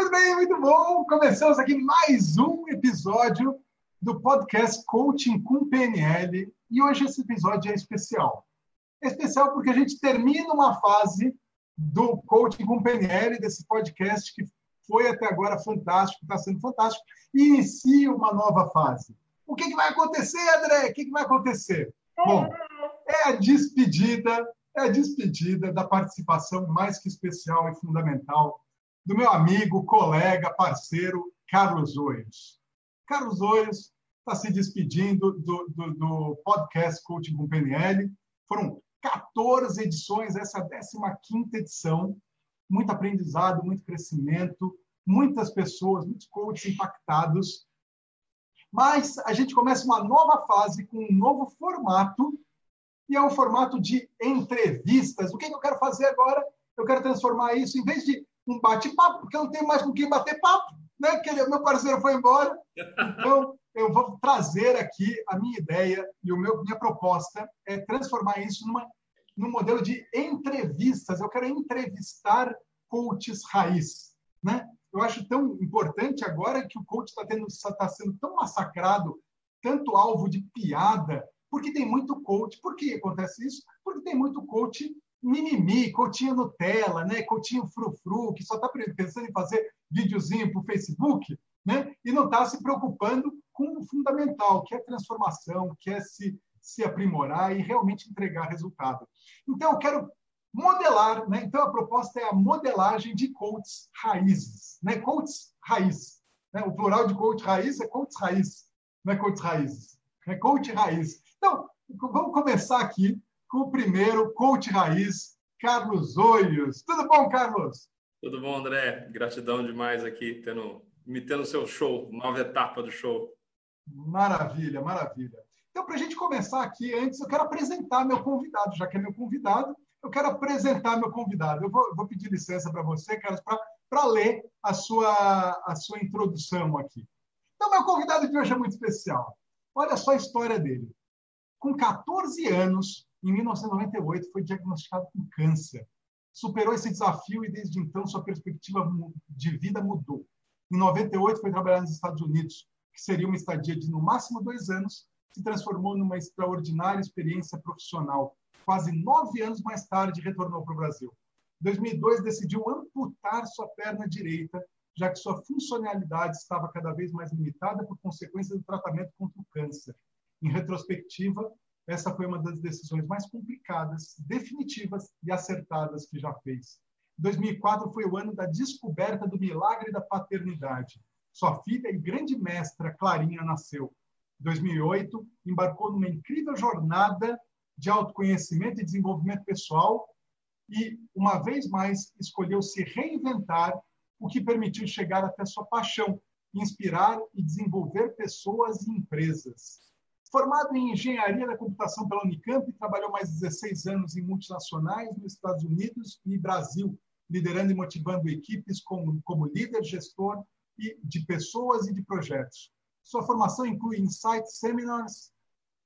Muito bem, muito bom. Começamos aqui mais um episódio do podcast Coaching com PNL. E hoje esse episódio é especial. É especial porque a gente termina uma fase do Coaching com PNL, desse podcast que foi até agora fantástico, está sendo fantástico, e inicia uma nova fase. O que, que vai acontecer, André? O que, que vai acontecer? Bom, é a despedida, é a despedida da participação mais que especial e fundamental do meu amigo, colega, parceiro, Carlos Oios. Carlos Oios está se despedindo do, do, do, podcast Coaching com PNL. Foram 14 edições, essa é a 15 edição. Muito aprendizado, muito crescimento, muitas pessoas, muitos coaches impactados. Mas a gente começa uma nova fase com um novo formato, e é um formato de entrevistas. O que eu quero fazer agora? Eu quero transformar isso, em vez de um bate-papo, porque eu não tenho mais com quem bater papo, né? Porque meu parceiro foi embora. Então, eu vou trazer aqui a minha ideia e o meu minha proposta é transformar isso numa num modelo de entrevistas. Eu quero entrevistar coaches raiz, né? Eu acho tão importante agora que o coach está está sendo tão massacrado, tanto alvo de piada, porque tem muito coach. Por que acontece isso? Porque tem muito coach mimimi, cotinho Nutella, né? cotinho frufru, que só está pensando em fazer videozinho para o Facebook, né? e não está se preocupando com o fundamental, que é transformação, que é se, se aprimorar e realmente entregar resultado. Então, eu quero modelar, né? então a proposta é a modelagem de coaches raízes, né? coaches raiz. Né? O plural de coach raiz é coaches raiz, não é coaches raízes, é coach raiz. Então, vamos começar aqui com o primeiro coach raiz, Carlos Olhos. Tudo bom, Carlos? Tudo bom, André. Gratidão demais aqui, tendo, me tendo seu show, nova etapa do show. Maravilha, maravilha. Então, para a gente começar aqui, antes eu quero apresentar meu convidado, já que é meu convidado, eu quero apresentar meu convidado. Eu vou, vou pedir licença para você, Carlos, para ler a sua, a sua introdução aqui. Então, meu convidado de hoje é muito especial. Olha só a história dele. Com 14 anos, em 1998, foi diagnosticado com câncer. Superou esse desafio e, desde então, sua perspectiva de vida mudou. Em 98, foi trabalhar nos Estados Unidos, que seria uma estadia de, no máximo, dois anos, se transformou numa extraordinária experiência profissional. Quase nove anos mais tarde, retornou para o Brasil. Em 2002, decidiu amputar sua perna direita, já que sua funcionalidade estava cada vez mais limitada por consequência do tratamento contra o câncer. Em retrospectiva, essa foi uma das decisões mais complicadas, definitivas e acertadas que já fez. 2004 foi o ano da descoberta do milagre da paternidade. Sua filha e grande mestra, Clarinha, nasceu. 2008, embarcou numa incrível jornada de autoconhecimento e desenvolvimento pessoal e, uma vez mais, escolheu se reinventar, o que permitiu chegar até sua paixão, inspirar e desenvolver pessoas e empresas. Formado em engenharia da computação pela Unicamp, trabalhou mais de 16 anos em multinacionais nos Estados Unidos e Brasil, liderando e motivando equipes como, como líder, gestor e de pessoas e de projetos. Sua formação inclui Insight Seminars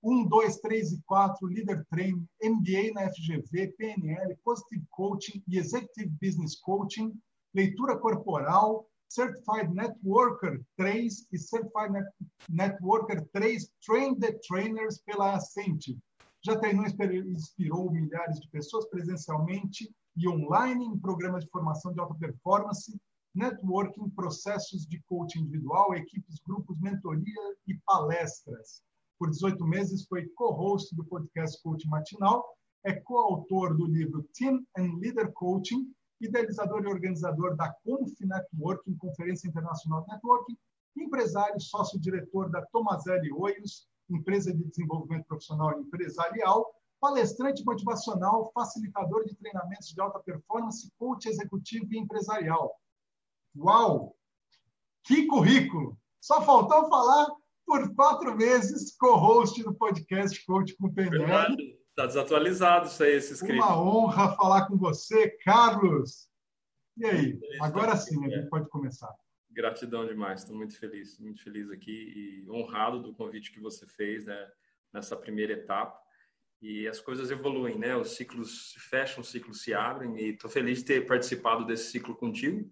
1, 2, 3 e 4, Leader Training, MBA na FGV, PNL, Positive Coaching e Executive Business Coaching, leitura corporal, Certified Networker 3 e Certified Net Networker 3 Train the Trainers pela Ascente. Já treinou e inspirou milhares de pessoas presencialmente e online em programas de formação de alta performance, networking, processos de coaching individual, equipes, grupos, mentoria e palestras. Por 18 meses foi co-host do podcast Coaching Matinal, é coautor do livro Team and Leader Coaching idealizador e organizador da Conf Networking, Conferência Internacional de Networking, empresário, sócio-diretor da Tomazelli Oios, empresa de desenvolvimento profissional e empresarial, palestrante motivacional, facilitador de treinamentos de alta performance, coach executivo e empresarial. Uau! Que currículo! Só faltou falar por quatro meses co-host do podcast Coach com PNL. Está desatualizado isso aí, esse script. Uma honra falar com você, Carlos. E aí? Agora sim, a gente pode começar. Gratidão demais, estou muito feliz, muito feliz aqui e honrado do convite que você fez né, nessa primeira etapa. E as coisas evoluem, né? Os ciclos se fecham, os ciclos se abrem e estou feliz de ter participado desse ciclo contigo.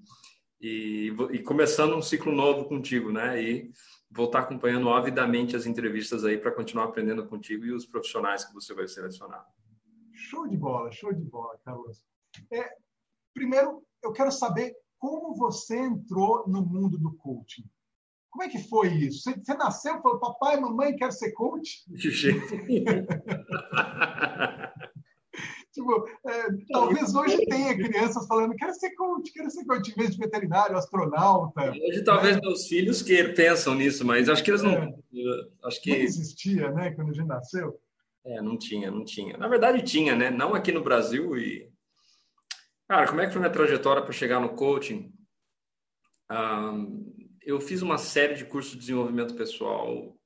e, e começando um ciclo novo contigo, né? E vou estar acompanhando avidamente as entrevistas aí para continuar aprendendo contigo e os profissionais que você vai selecionar. Show de bola, show de bola, Carlos. É, primeiro, eu quero saber como você entrou no mundo do coaching. Como é que foi isso? Você, você nasceu e falou, papai, mamãe, quero ser coach? De jeito tipo, é, talvez hoje tenha crianças falando, quero ser coach, quero ser coach, em vez de veterinário, astronauta. Hoje talvez né? meus filhos que pensam nisso, mas acho que eles não... É. Acho que... Não existia, né, quando a gente nasceu. É, não tinha, não tinha. Na verdade tinha, né? Não aqui no Brasil e... Cara, como é que foi minha trajetória para chegar no coaching? Um, eu fiz uma série de cursos de desenvolvimento pessoal.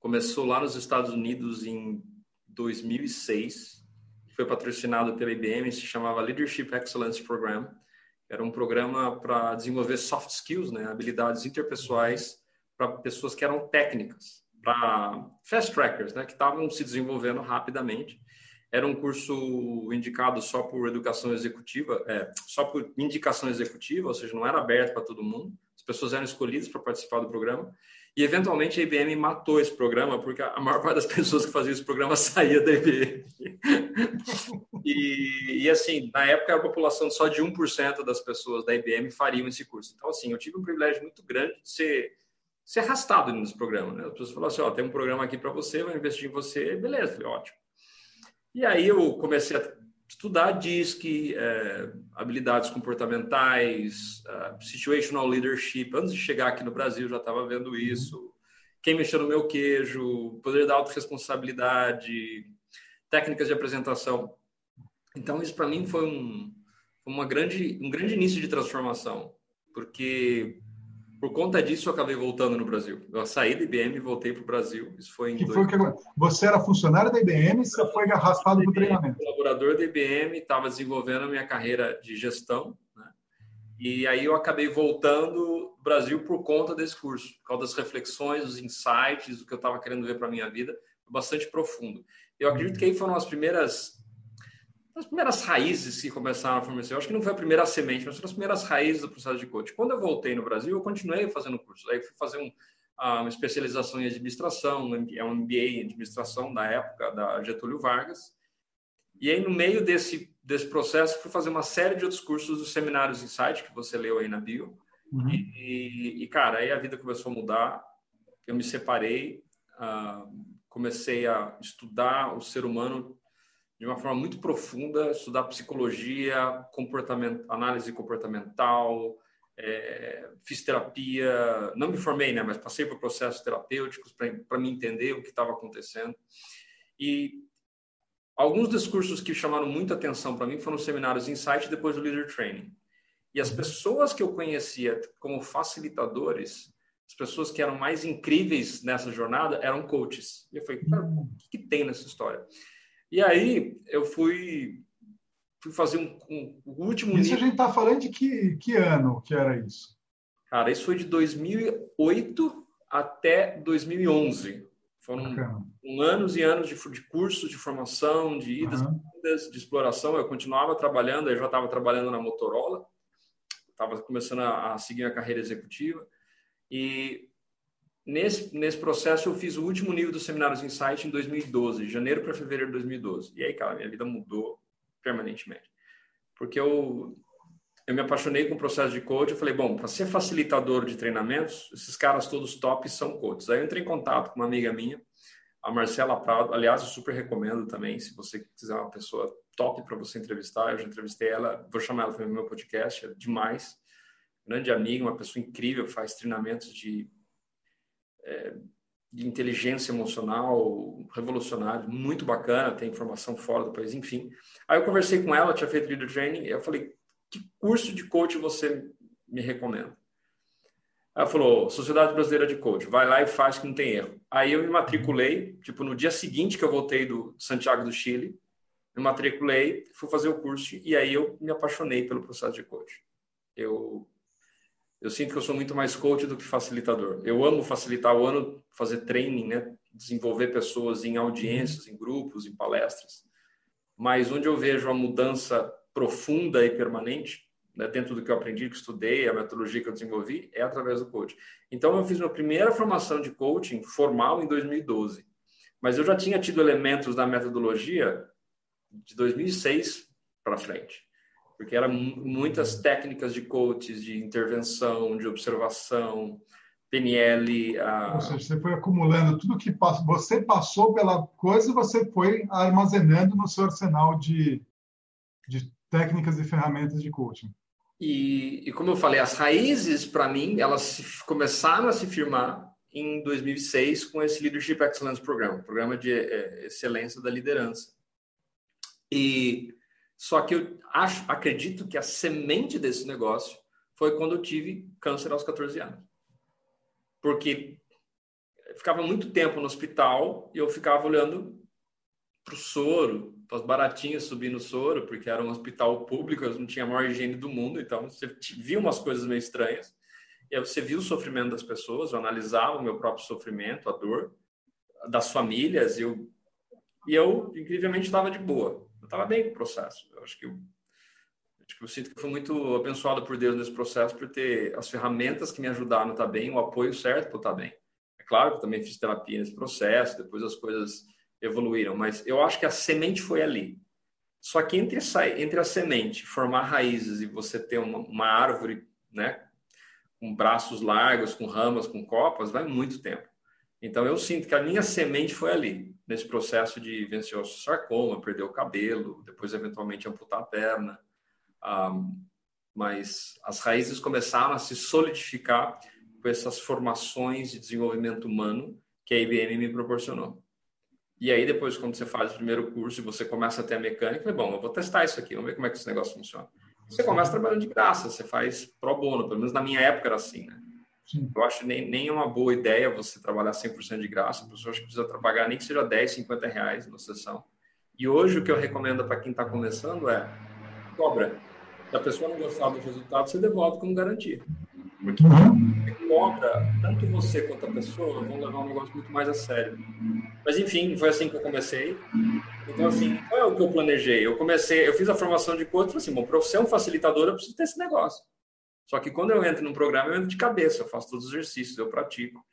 Começou lá nos Estados Unidos em 2006. Foi patrocinado pela IBM, se chamava Leadership Excellence Program. Era um programa para desenvolver soft skills, né, habilidades interpessoais para pessoas que eram técnicas, para fast trackers, né, que estavam se desenvolvendo rapidamente. Era um curso indicado só por educação executiva, é, só por indicação executiva, ou seja, não era aberto para todo mundo pessoas eram escolhidas para participar do programa. E, eventualmente, a IBM matou esse programa, porque a maior parte das pessoas que faziam esse programa saía da IBM. e, e, assim, na época, a população só de 1% das pessoas da IBM fariam esse curso. Então, assim, eu tive um privilégio muito grande de ser, ser arrastado nesse programa. Né? As pessoas falaram assim, ó, tem um programa aqui para você, vai investir em você, beleza. Falei, ótimo. E aí eu comecei a estudar DISC, é, habilidades comportamentais, uh, situational leadership. Antes de chegar aqui no Brasil, já estava vendo isso. Quem mexeu no meu queijo, poder da autorresponsabilidade, técnicas de apresentação. Então, isso para mim foi um, uma grande, um grande início de transformação, porque por conta disso, eu acabei voltando no Brasil. Eu saí da IBM e voltei para o Brasil. Isso foi em. Que dois... foi que você era funcionário da IBM e você foi arrastado para o treinamento. Colaborador da IBM, estava desenvolvendo a minha carreira de gestão. Né? E aí eu acabei voltando no Brasil por conta desse curso, por causa das reflexões, dos insights, do que eu estava querendo ver para a minha vida, bastante profundo. Eu acredito que aí foram as primeiras as primeiras raízes que começaram a fornecer. Eu acho que não foi a primeira semente, mas foram as primeiras raízes do processo de coaching. Quando eu voltei no Brasil, eu continuei fazendo curso. Aí fui fazer um, uma especialização em administração, é um MBA em administração da época da Getúlio Vargas. E aí, no meio desse, desse processo, fui fazer uma série de outros cursos dos seminários Insight, que você leu aí na bio. Uhum. E, e, cara, aí a vida começou a mudar. Eu me separei, uh, comecei a estudar o ser humano de uma forma muito profunda, estudar psicologia, análise comportamental, é, fiz terapia, não me formei, né, mas passei por processos terapêuticos para me entender o que estava acontecendo. E alguns discursos que chamaram muita atenção para mim foram os seminários Insight depois do Leader Training. E as pessoas que eu conhecia como facilitadores, as pessoas que eram mais incríveis nessa jornada eram coaches. E eu falei, cara, o que, que tem nessa história? E aí eu fui, fui fazer um, um, um último. Isso nível. a gente está falando de que, que ano que era isso? Cara, isso foi de 2008 até 2011. Foram anos e anos de, de cursos, de formação, de idas, uhum. de exploração. Eu continuava trabalhando, eu já estava trabalhando na Motorola, estava começando a, a seguir a carreira executiva. E Nesse, nesse processo, eu fiz o último nível dos seminários Insight em 2012, janeiro para fevereiro de 2012. E aí, cara, minha vida mudou permanentemente. Porque eu, eu me apaixonei com o processo de coach. Eu falei, bom, para ser facilitador de treinamentos, esses caras todos top são coaches. Aí eu entrei em contato com uma amiga minha, a Marcela Prado. Aliás, eu super recomendo também, se você quiser uma pessoa top para você entrevistar. Eu já entrevistei ela, vou chamar ela para o meu podcast, é demais. Grande amiga, uma pessoa incrível, faz treinamentos de é, de inteligência emocional revolucionário, muito bacana, tem informação fora do país, enfim. Aí eu conversei com ela, tinha feito leader training, e eu falei, que curso de coach você me recomenda? Ela falou, Sociedade Brasileira de Coach, vai lá e faz que não tem erro. Aí eu me matriculei, tipo, no dia seguinte que eu voltei do Santiago do Chile, me matriculei, fui fazer o curso, e aí eu me apaixonei pelo processo de coach. Eu eu sinto que eu sou muito mais coach do que facilitador. Eu amo facilitar, eu amo fazer training, né? desenvolver pessoas em audiências, em grupos, em palestras. Mas onde eu vejo a mudança profunda e permanente né, dentro do que eu aprendi, que estudei, a metodologia que eu desenvolvi, é através do coaching. Então, eu fiz minha primeira formação de coaching formal em 2012. Mas eu já tinha tido elementos da metodologia de 2006 para frente. Porque eram muitas técnicas de coaches, de intervenção, de observação, PNL. A... Ou seja, você foi acumulando tudo que passou, você passou pela coisa e você foi armazenando no seu arsenal de, de técnicas e ferramentas de coaching. E, e como eu falei, as raízes, para mim, elas começaram a se firmar em 2006 com esse Leadership Excellence Program, programa de é, excelência da liderança. E só que eu acho, acredito que a semente desse negócio foi quando eu tive câncer aos 14 anos. Porque ficava muito tempo no hospital e eu ficava olhando para o soro, para as baratinhas subindo soro, porque era um hospital público, não tinha a maior higiene do mundo, então você via umas coisas meio estranhas. E aí você viu o sofrimento das pessoas, eu analisava o meu próprio sofrimento, a dor das famílias, eu, e eu incrivelmente estava de boa. Eu estava bem com o processo. Eu acho que eu, acho que eu sinto que fui muito abençoado por Deus nesse processo, por ter as ferramentas que me ajudaram a estar bem, o apoio certo para estar bem. É claro que eu também fiz terapia nesse processo, depois as coisas evoluíram, mas eu acho que a semente foi ali. Só que entre, entre a semente, formar raízes e você ter uma, uma árvore, né, com braços largos, com ramas, com copas, vai muito tempo. Então eu sinto que a minha semente foi ali, nesse processo de vencer o sarcoma, perder o cabelo, depois eventualmente amputar a perna. Um, mas as raízes começaram a se solidificar com essas formações de desenvolvimento humano que a IBM me proporcionou. E aí, depois, quando você faz o primeiro curso e você começa a ter a mecânica, bom, eu vou testar isso aqui, vamos ver como é que esse negócio funciona. Você começa trabalhando de graça, você faz pro bono, pelo menos na minha época era assim, né? Sim. Eu acho nem, nem uma boa ideia você trabalhar 100% de graça, a pessoa acha que precisa trabalhar nem que seja 10, 50 reais na sessão. E hoje o que eu recomendo para quem está começando é cobra. Se a pessoa não gostar do resultado, você devolve como garantia. Porque uhum. você cobra, tanto você quanto a pessoa vão levar um negócio muito mais a sério. Mas enfim, foi assim que eu comecei. Então, assim, qual é o que eu planejei? Eu comecei, eu fiz a formação de coach, assim, bom, para ser um facilitador, eu preciso ter esse negócio. Só que quando eu entro num programa, eu entro de cabeça, eu faço todos os exercícios, eu pratico.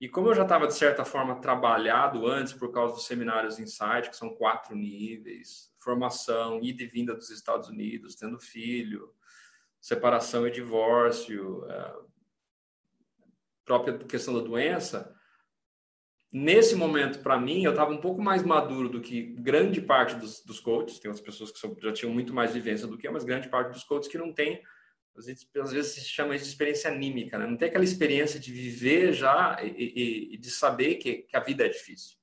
E como eu já estava, de certa forma, trabalhado antes por causa dos seminários Insight, que são quatro níveis, formação, ida e vinda dos Estados Unidos, tendo filho, separação e divórcio, é, própria questão da doença, nesse momento, para mim, eu estava um pouco mais maduro do que grande parte dos, dos coaches. Tem outras pessoas que já tinham muito mais vivência do que eu, mas grande parte dos coaches que não tem, às vezes, às vezes chama de experiência anímica, né? Não tem aquela experiência de viver já e, e, e de saber que, que, a vida é difícil.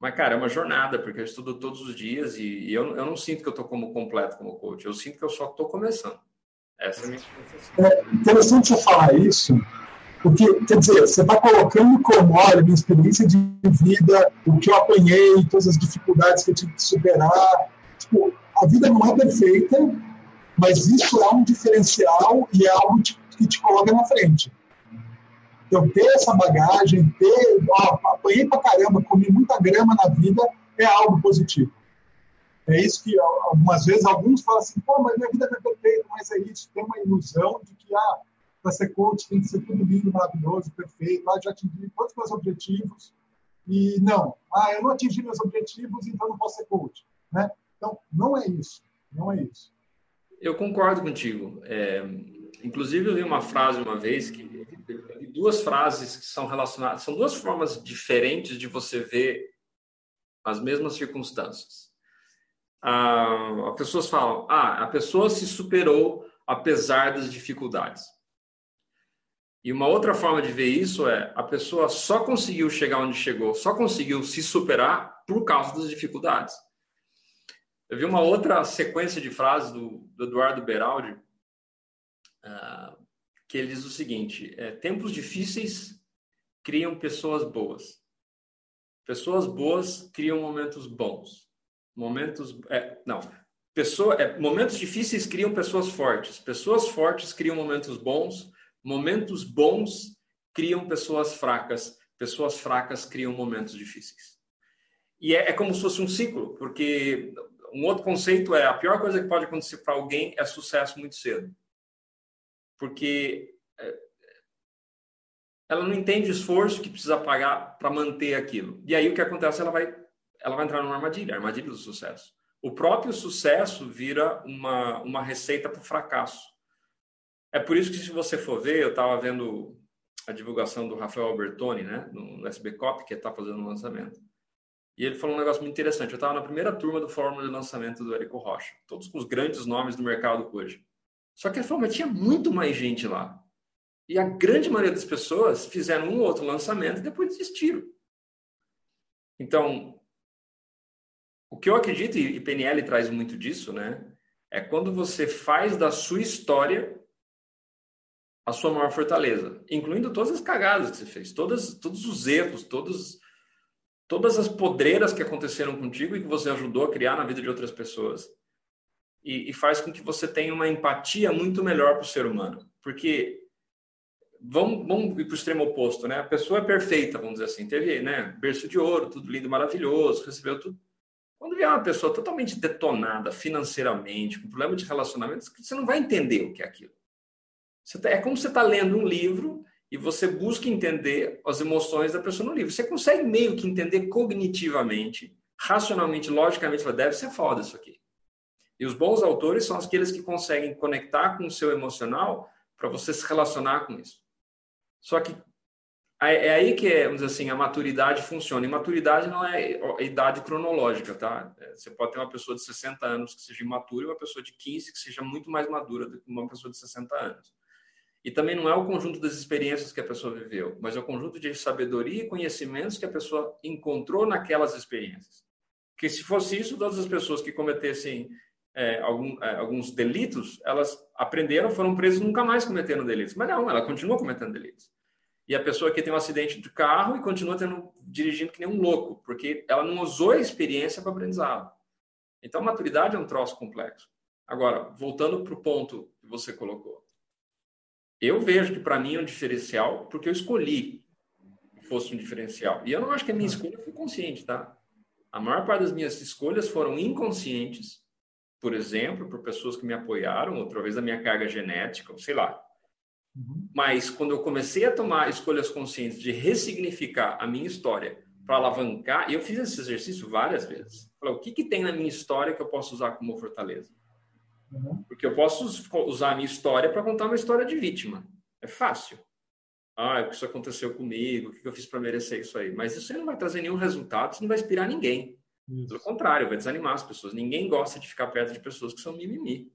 Mas, cara, é uma jornada, porque eu estudo todos os dias e, e eu, eu não sinto que eu estou como completo como coach, eu sinto que eu só estou começando. Essa é a minha É interessante você falar isso, porque, quer dizer, você está colocando como, olha, minha experiência de vida, o que eu apanhei, todas as dificuldades que eu tive que superar. Tipo, a vida não é perfeita, mas isso é um diferencial e é algo que te coloca na frente. Então, ter essa bagagem, ter, ó, apanhei pra caramba, comi muita grama na vida, é algo positivo. É isso que algumas vezes alguns falam assim, pô, mas minha vida é perfeita, mas é isso. Tem uma ilusão de que, ah, para ser coach tem que ser tudo lindo, maravilhoso, perfeito, ah, já atingi todos os meus objetivos. E não, ah, eu não atingi meus objetivos, então não posso ser coach. Né? Então, não é isso, não é isso. Eu concordo contigo. É, inclusive, eu vi uma frase uma vez que duas frases que são relacionadas, são duas formas diferentes de você ver as mesmas circunstâncias ah, as pessoas falam, ah, a pessoa se superou apesar das dificuldades. E uma outra forma de ver isso é a pessoa só conseguiu chegar onde chegou, só conseguiu se superar por causa das dificuldades. Eu vi uma outra sequência de frases do, do Eduardo Beraldi, uh, que ele diz o seguinte: é, tempos difíceis criam pessoas boas. Pessoas boas criam momentos bons. Momentos. É, não. Pessoa, é, momentos difíceis criam pessoas fortes. Pessoas fortes criam momentos bons. Momentos bons criam pessoas fracas. Pessoas fracas criam momentos difíceis. E é, é como se fosse um ciclo, porque um outro conceito é a pior coisa que pode acontecer para alguém é sucesso muito cedo. Porque é, ela não entende o esforço que precisa pagar para manter aquilo. E aí o que acontece? Ela vai, ela vai entrar numa armadilha, armadilha do sucesso. O próprio sucesso vira uma, uma receita para o fracasso. É por isso que, se você for ver, eu estava vendo a divulgação do Rafael Albertoni, né, no SB Cop, que está fazendo o lançamento. E ele falou um negócio muito interessante. Eu estava na primeira turma do Fórmula de Lançamento do Érico Rocha, todos com os grandes nomes do mercado hoje. Só que ele falou, mas tinha muito mais gente lá. E a grande maioria das pessoas fizeram um outro lançamento e depois desistiram. Então, o que eu acredito, e PNL traz muito disso, né? É quando você faz da sua história a sua maior fortaleza, incluindo todas as cagadas que você fez, todas, todos os erros, todos, todas as podreiras que aconteceram contigo e que você ajudou a criar na vida de outras pessoas. E, e faz com que você tenha uma empatia muito melhor para o ser humano. Porque vamos, vamos ir para o extremo oposto, né? A pessoa é perfeita, vamos dizer assim, teve né, berço de ouro, tudo lindo, maravilhoso, recebeu tudo. Quando vier uma pessoa totalmente detonada financeiramente, com problema de relacionamento, você não vai entender o que é aquilo. Tá, é como você está lendo um livro e você busca entender as emoções da pessoa no livro. Você consegue meio que entender cognitivamente, racionalmente, logicamente, deve ser foda isso aqui. E os bons autores são aqueles que conseguem conectar com o seu emocional para você se relacionar com isso. Só que é aí que, vamos dizer assim, a maturidade funciona. E maturidade não é idade cronológica, tá? É, você pode ter uma pessoa de 60 anos que seja imatura e uma pessoa de 15 que seja muito mais madura do que uma pessoa de 60 anos. E também não é o conjunto das experiências que a pessoa viveu, mas é o conjunto de sabedoria e conhecimentos que a pessoa encontrou naquelas experiências. Que se fosse isso, todas as pessoas que cometessem é, algum, é, alguns delitos, elas aprenderam, foram presas nunca mais cometeram delitos. Mas não, ela continua cometendo delitos. E a pessoa que tem um acidente de carro e continua tendo, dirigindo que nem um louco, porque ela não usou a experiência para aprendizado. Então, maturidade é um troço complexo. Agora, voltando para o ponto que você colocou. Eu vejo que para mim é um diferencial porque eu escolhi que fosse um diferencial. E eu não acho que a minha escolha foi consciente, tá? A maior parte das minhas escolhas foram inconscientes, por exemplo, por pessoas que me apoiaram, outra vez da minha carga genética, sei lá. Uhum. Mas quando eu comecei a tomar escolhas conscientes de ressignificar a minha história para alavancar, e eu fiz esse exercício várias vezes. Falei, o que, que tem na minha história que eu posso usar como fortaleza? Uhum. Porque eu posso usar a minha história para contar uma história de vítima. É fácil. Ah, o que isso aconteceu comigo, o que eu fiz para merecer isso aí. Mas isso aí não vai trazer nenhum resultado, isso não vai inspirar ninguém. Isso. Pelo contrário, vai desanimar as pessoas. Ninguém gosta de ficar perto de pessoas que são mimimi.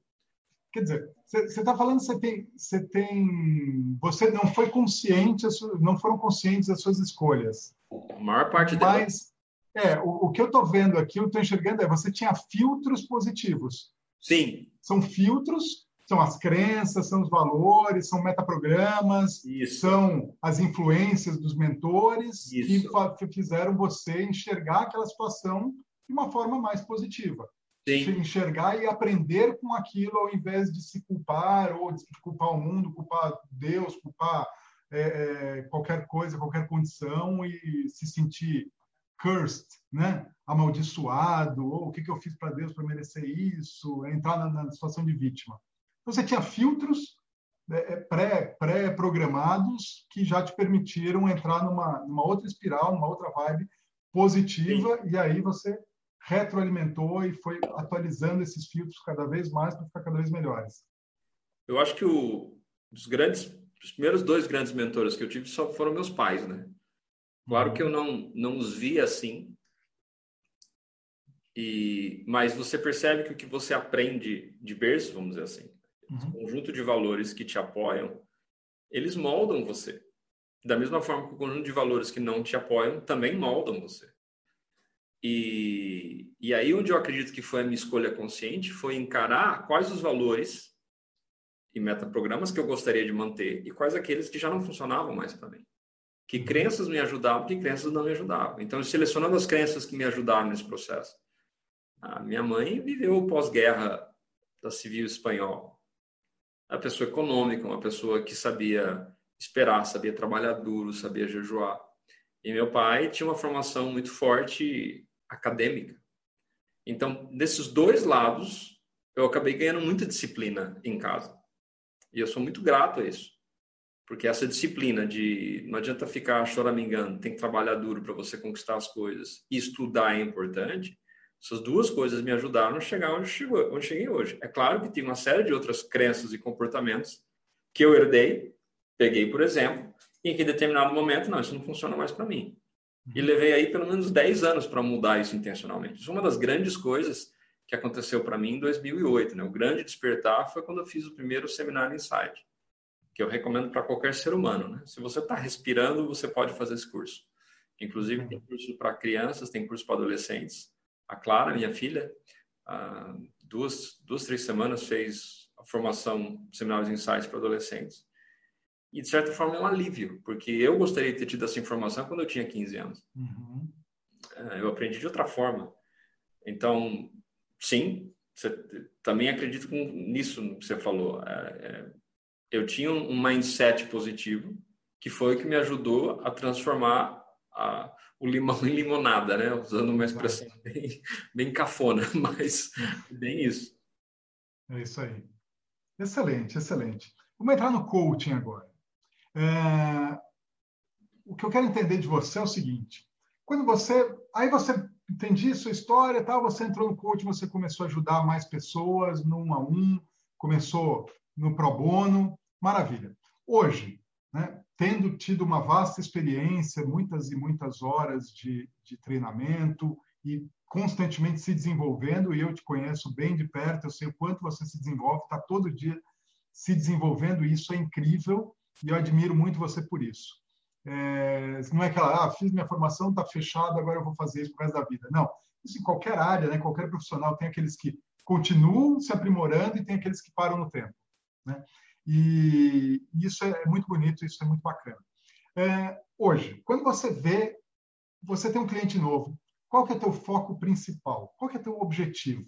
Quer dizer, você está falando você tem, você tem, você não foi consciente, não foram conscientes das suas escolhas. A maior parte Mas, é, o, o que eu estou vendo aqui, eu estou enxergando é, você tinha filtros positivos. Sim. São filtros, são as crenças, são os valores, são metaprogramas, Isso. são as influências dos mentores Isso. que fizeram você enxergar aquela situação de uma forma mais positiva. Sim. Enxergar e aprender com aquilo ao invés de se culpar ou de culpar o mundo, culpar Deus, culpar é, é, qualquer coisa, qualquer condição e se sentir cursed, né? amaldiçoado, ou o que, que eu fiz para Deus para merecer isso, é entrar na, na, situação de vítima. Então, você tinha filtros é, pré-programados pré que já te permitiram entrar numa, numa outra espiral, numa outra vibe positiva, Sim. e aí você retroalimentou e foi atualizando esses filtros cada vez mais para ficar cada vez melhores. Eu acho que o, os grandes, os primeiros dois grandes mentores que eu tive só foram meus pais, né? Claro que eu não, não os vi assim, e, mas você percebe que o que você aprende de berço, vamos dizer assim, uhum. conjunto de valores que te apoiam, eles moldam você. Da mesma forma que o conjunto de valores que não te apoiam também moldam você. E, e aí onde eu acredito que foi a minha escolha consciente foi encarar quais os valores e metaprogramas que eu gostaria de manter e quais aqueles que já não funcionavam mais para mim que crenças me ajudavam, que crenças não me ajudavam. Então, selecionando as crenças que me ajudaram nesse processo. A minha mãe viveu pós-guerra da civil espanhol. A pessoa econômica, uma pessoa que sabia esperar, sabia trabalhar duro, sabia jejuar. E meu pai tinha uma formação muito forte acadêmica. Então, desses dois lados, eu acabei ganhando muita disciplina em casa. E eu sou muito grato a isso. Porque essa disciplina de não adianta ficar choramingando, tem que trabalhar duro para você conquistar as coisas e estudar é importante. Essas duas coisas me ajudaram a chegar onde, chegou, onde cheguei hoje. É claro que tem uma série de outras crenças e comportamentos que eu herdei, peguei, por exemplo, e que em determinado momento, não, isso não funciona mais para mim. E levei aí pelo menos 10 anos para mudar isso intencionalmente. Isso é uma das grandes coisas que aconteceu para mim em 2008. Né? O grande despertar foi quando eu fiz o primeiro seminário Insight, que eu recomendo para qualquer ser humano. Né? Se você está respirando, você pode fazer esse curso. Inclusive, tem curso para crianças, tem curso para adolescentes. A Clara, minha filha, duas, duas, três semanas fez a formação Seminários Insights para adolescentes. E, de certa forma, é um alívio, porque eu gostaria de ter tido essa informação quando eu tinha 15 anos. Uhum. É, eu aprendi de outra forma. Então, sim, você, também acredito nisso que você falou. É, é, eu tinha um mindset positivo, que foi o que me ajudou a transformar a, o limão em limonada, né? Usando uma expressão bem, bem cafona, mas bem isso. É isso aí. Excelente, excelente. Vamos entrar no coaching agora. É... O que eu quero entender de você é o seguinte: quando você, aí você entendi sua história, tal, você entrou no coaching, você começou a ajudar mais pessoas no um a um, começou no pro bono, maravilha. Hoje, né, tendo tido uma vasta experiência, muitas e muitas horas de, de treinamento e constantemente se desenvolvendo, e eu te conheço bem de perto, eu sei o quanto você se desenvolve, está todo dia se desenvolvendo, e isso é incrível, e eu admiro muito você por isso. É, não é aquela, ah, fiz minha formação, está fechado, agora eu vou fazer isso pro resto da vida. Não, isso em qualquer área, né, qualquer profissional, tem aqueles que continuam se aprimorando e tem aqueles que param no tempo. Né? E isso é muito bonito, isso é muito bacana. É, hoje, quando você vê, você tem um cliente novo, qual que é o teu foco principal? Qual que é o teu objetivo?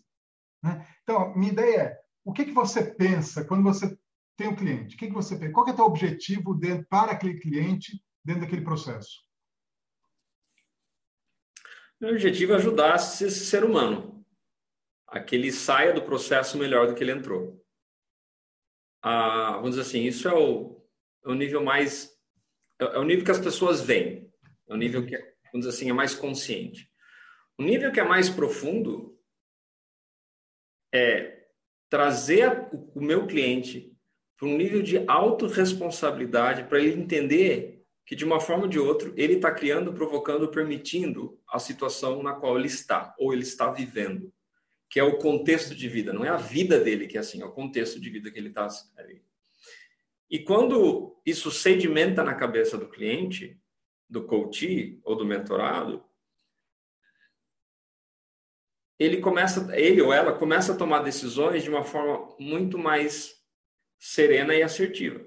Né? Então, minha ideia é, o que, que você pensa quando você tem um cliente? O que, que você pensa? Qual que é o teu objetivo para aquele cliente dentro daquele processo? Meu objetivo é ajudar esse ser humano a que ele saia do processo melhor do que ele entrou a, vamos dizer assim, isso é o, é o nível mais, é, é o nível que as pessoas veem, é o nível que, vamos dizer assim, é mais consciente. O nível que é mais profundo é trazer o meu cliente para um nível de autorresponsabilidade para ele entender que de uma forma ou de outra ele está criando, provocando, permitindo a situação na qual ele está ou ele está vivendo que é o contexto de vida, não é a vida dele que é assim, é o contexto de vida que ele está ali. E quando isso sedimenta na cabeça do cliente, do coach ou do mentorado, ele começa, ele ou ela começa a tomar decisões de uma forma muito mais serena e assertiva,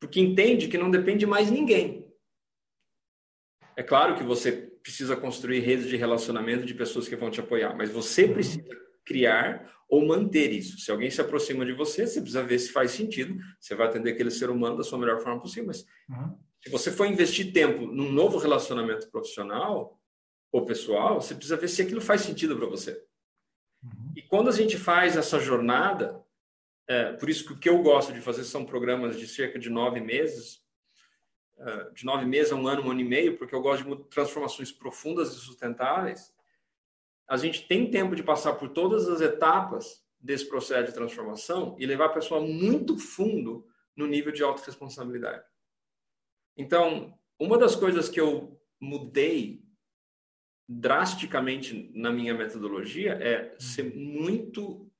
porque entende que não depende mais ninguém. É claro que você precisa construir redes de relacionamento de pessoas que vão te apoiar, mas você uhum. precisa criar ou manter isso. Se alguém se aproxima de você, você precisa ver se faz sentido. Você vai atender aquele ser humano da sua melhor forma possível. Mas uhum. se você for investir tempo num novo relacionamento profissional ou pessoal, você precisa ver se aquilo faz sentido para você. Uhum. E quando a gente faz essa jornada, é, por isso que o que eu gosto de fazer são programas de cerca de nove meses, de nove meses a um ano, um ano e meio, porque eu gosto de transformações profundas e sustentáveis, a gente tem tempo de passar por todas as etapas desse processo de transformação e levar a pessoa muito fundo no nível de autorresponsabilidade. Então, uma das coisas que eu mudei drasticamente na minha metodologia é ser muito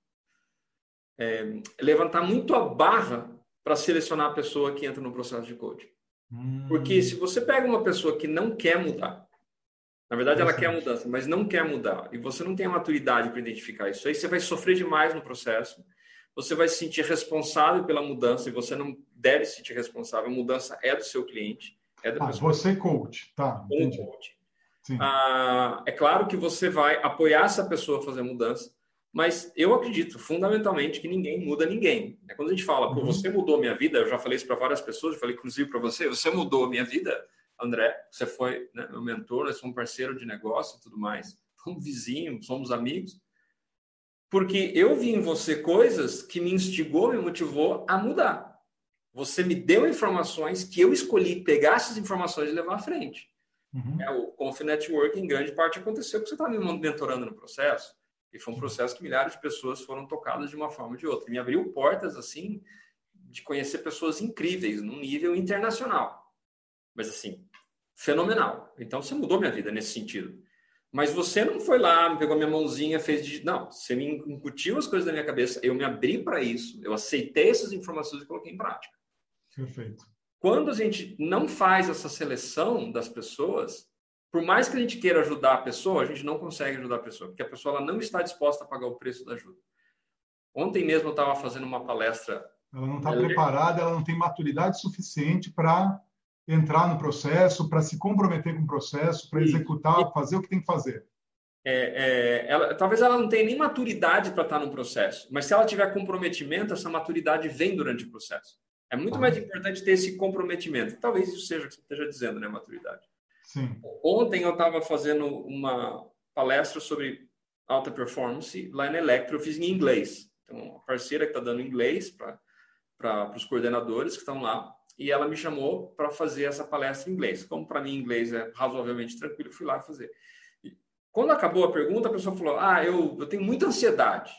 é, levantar muito a barra para selecionar a pessoa que entra no processo de coaching. Porque hum. se você pega uma pessoa que não quer mudar, na verdade ela quer mudança, mas não quer mudar, e você não tem a maturidade para identificar isso, aí você vai sofrer demais no processo, você vai se sentir responsável pela mudança, e você não deve se sentir responsável, a mudança é do seu cliente, é da ah, pessoa. Você coach, tá. Como coach. Ah, é claro que você vai apoiar essa pessoa a fazer a mudança, mas eu acredito fundamentalmente que ninguém muda ninguém. É quando a gente fala, pô, uhum. você mudou minha vida, eu já falei isso para várias pessoas, eu falei inclusive para você, você mudou a minha vida, André, você foi né, meu mentor, nós somos parceiro de negócio e tudo mais. somos vizinhos, somos amigos, porque eu vi em você coisas que me instigou, me motivou a mudar. Você me deu informações que eu escolhi pegar essas informações e levar à frente. Uhum. É, o Conf Network, em grande parte, aconteceu porque você estava me mentorando no processo. E foi um processo que milhares de pessoas foram tocadas de uma forma ou de outra. E me abriu portas, assim, de conhecer pessoas incríveis, num nível internacional. Mas, assim, fenomenal. Então, você mudou minha vida nesse sentido. Mas você não foi lá, me pegou minha mãozinha, fez de. Não, você me incutiu as coisas na minha cabeça, eu me abri para isso, eu aceitei essas informações e coloquei em prática. Perfeito. Quando a gente não faz essa seleção das pessoas, por mais que a gente queira ajudar a pessoa, a gente não consegue ajudar a pessoa, porque a pessoa ela não está disposta a pagar o preço da ajuda. Ontem mesmo eu estava fazendo uma palestra. Ela não está preparada, ela não tem maturidade suficiente para entrar no processo, para se comprometer com o processo, para executar, fazer o que tem que fazer. É, é, ela, talvez ela não tenha nem maturidade para estar no processo, mas se ela tiver comprometimento, essa maturidade vem durante o processo. É muito mais importante ter esse comprometimento. Talvez isso seja o que você esteja dizendo, né? Maturidade. Sim. Ontem eu estava fazendo uma palestra sobre alta performance lá na Electro, eu fiz em inglês. Então, uma parceira que está dando inglês para os coordenadores que estão lá e ela me chamou para fazer essa palestra em inglês. Como para mim inglês é razoavelmente tranquilo, fui lá fazer. E quando acabou a pergunta, a pessoa falou: Ah, eu, eu tenho muita ansiedade.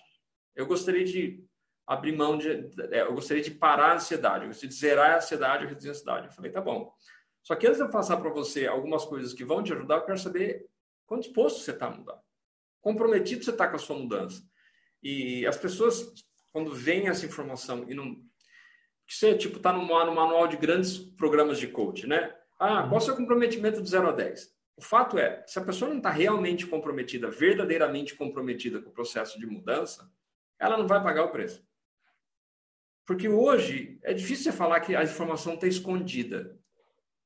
Eu gostaria de abrir mão de. É, eu gostaria de parar a ansiedade, eu gostaria de zerar a ansiedade, reduzir a ansiedade. Eu falei: Tá bom. Só que antes de eu passar para você algumas coisas que vão te ajudar, eu quero saber quanto disposto você está a mudar. Comprometido você está com a sua mudança. E as pessoas, quando veem essa informação e não você tipo está no, no manual de grandes programas de coach, né? Ah, qual é o seu comprometimento de 0 a 10? O fato é, se a pessoa não está realmente comprometida, verdadeiramente comprometida com o processo de mudança, ela não vai pagar o preço. Porque hoje é difícil você falar que a informação está escondida.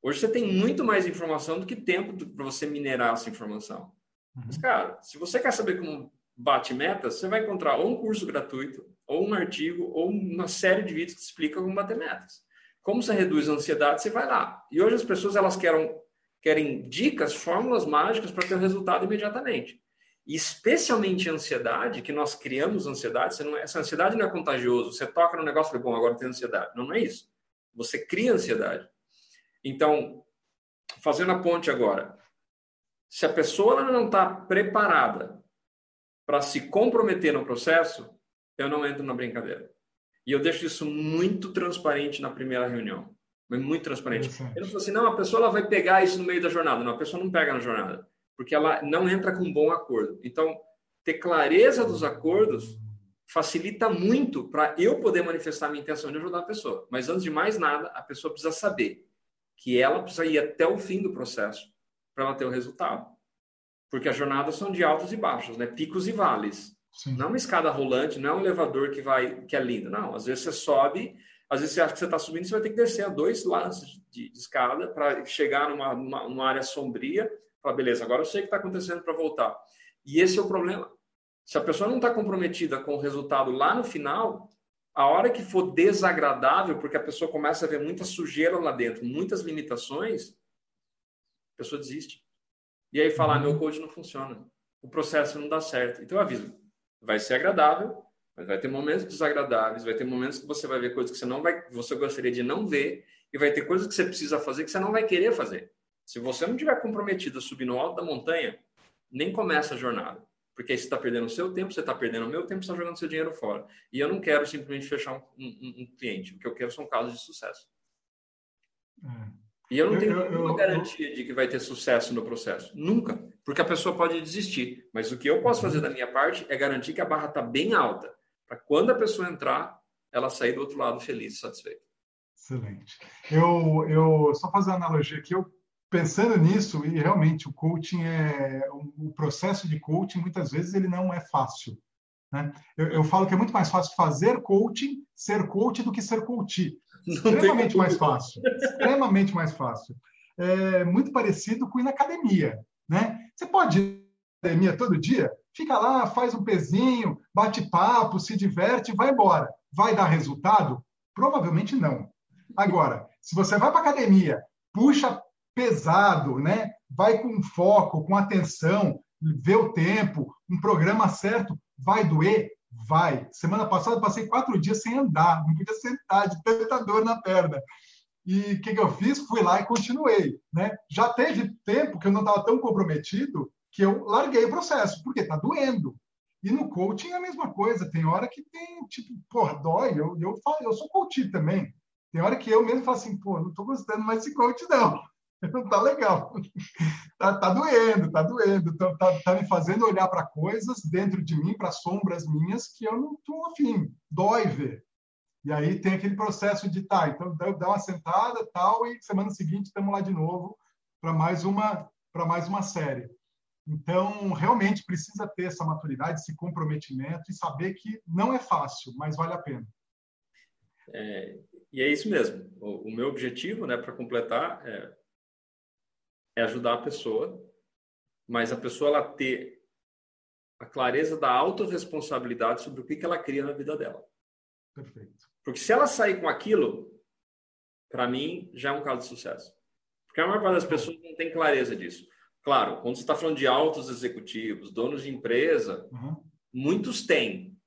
Hoje você tem muito mais informação do que tempo para você minerar essa informação. Uhum. Mas, cara, se você quer saber como bate metas, você vai encontrar ou um curso gratuito, ou um artigo, ou uma série de vídeos que explica como bater metas. Como você reduz a ansiedade, você vai lá. E hoje as pessoas elas querem, querem dicas, fórmulas mágicas para ter o resultado imediatamente. E especialmente a ansiedade, que nós criamos ansiedade, não, essa ansiedade não é contagioso. Você toca no negócio e fala, bom, agora tem ansiedade. Não, não é isso. Você cria ansiedade. Então, fazendo a ponte agora, se a pessoa não está preparada para se comprometer no processo, eu não entro na brincadeira. E eu deixo isso muito transparente na primeira reunião. Muito transparente. Eu não falo assim, não, a pessoa ela vai pegar isso no meio da jornada. Não, a pessoa não pega na jornada. Porque ela não entra com um bom acordo. Então, ter clareza dos acordos facilita muito para eu poder manifestar minha intenção de ajudar a pessoa. Mas antes de mais nada, a pessoa precisa saber que ela precisa ir até o fim do processo para ela ter o resultado. Porque as jornadas são de altos e baixos, né? picos e vales. Sim. Não é uma escada rolante, não é um elevador que vai que é lindo. Não, às vezes você sobe, às vezes você acha que você está subindo, você vai ter que descer a dois lances de, de escada para chegar numa, numa, numa, área sombria. Falar, beleza, agora eu sei o que está acontecendo para voltar. E esse é o problema. Se a pessoa não está comprometida com o resultado lá no final, a hora que for desagradável, porque a pessoa começa a ver muita sujeira lá dentro, muitas limitações, a pessoa desiste. E aí fala, ah, meu coach não funciona, o processo não dá certo. Então eu aviso, vai ser agradável, mas vai ter momentos desagradáveis, vai ter momentos que você vai ver coisas que você não vai, você gostaria de não ver, e vai ter coisas que você precisa fazer que você não vai querer fazer. Se você não tiver comprometido a subir no alto da montanha, nem começa a jornada. Porque aí você está perdendo o seu tempo, você está perdendo o meu tempo, você está jogando seu dinheiro fora. E eu não quero simplesmente fechar um, um, um cliente. O que eu quero são casos de sucesso. É. E eu não tenho eu, nenhuma eu, garantia eu... de que vai ter sucesso no processo. Nunca. Porque a pessoa pode desistir. Mas o que eu posso fazer da minha parte é garantir que a barra está bem alta. Para quando a pessoa entrar, ela sair do outro lado feliz satisfeita. Excelente. Eu, eu só fazer uma analogia aqui. Eu pensando nisso, e realmente o coaching é. O processo de coaching, muitas vezes, ele não é fácil. Né? Eu, eu falo que é muito mais fácil fazer coaching, ser coach, do que ser coach extremamente mais fácil. extremamente mais fácil. É muito parecido com ir na academia. Né? Você pode ir na academia todo dia, fica lá, faz um pezinho, bate papo, se diverte, vai embora. Vai dar resultado? Provavelmente não. Agora, se você vai para academia, puxa pesado, né? vai com foco, com atenção, ver o tempo, um programa certo. Vai doer? Vai. Semana passada passei quatro dias sem andar, não podia sentar de tanta dor na perna. E o que, que, eu fiz? Fui lá e continuei. Né? Já teve tempo que eu não estava tão comprometido que eu larguei o processo, porque está doendo. E no coaching é a mesma coisa. Tem hora que tem, tipo, porra, dói. Eu, eu, falo, eu sou coach também. Tem hora que eu mesmo falo assim, pô, não estou gostando mais desse coach, não. Não tá legal. Tá, tá doendo, tá doendo. Tá, tá, tá me fazendo olhar para coisas dentro de mim, para sombras minhas, que eu não estou afim. Dói ver. E aí tem aquele processo de, tá, então dá uma sentada, tal, e semana seguinte estamos lá de novo para mais uma para mais uma série. Então, realmente precisa ter essa maturidade, esse comprometimento e saber que não é fácil, mas vale a pena. É, e é isso mesmo. O, o meu objetivo, né, para completar, é, é, ajudar a pessoa, mas a pessoa ela ter a clareza da autorresponsabilidade sobre o que, que ela cria na vida dela. Perfeito. Porque se ela sair com aquilo, para mim, já é um caso de sucesso. Porque a maior parte das pessoas não tem clareza disso. Claro, quando você está falando de altos executivos, donos de empresa, uhum. muitos têm,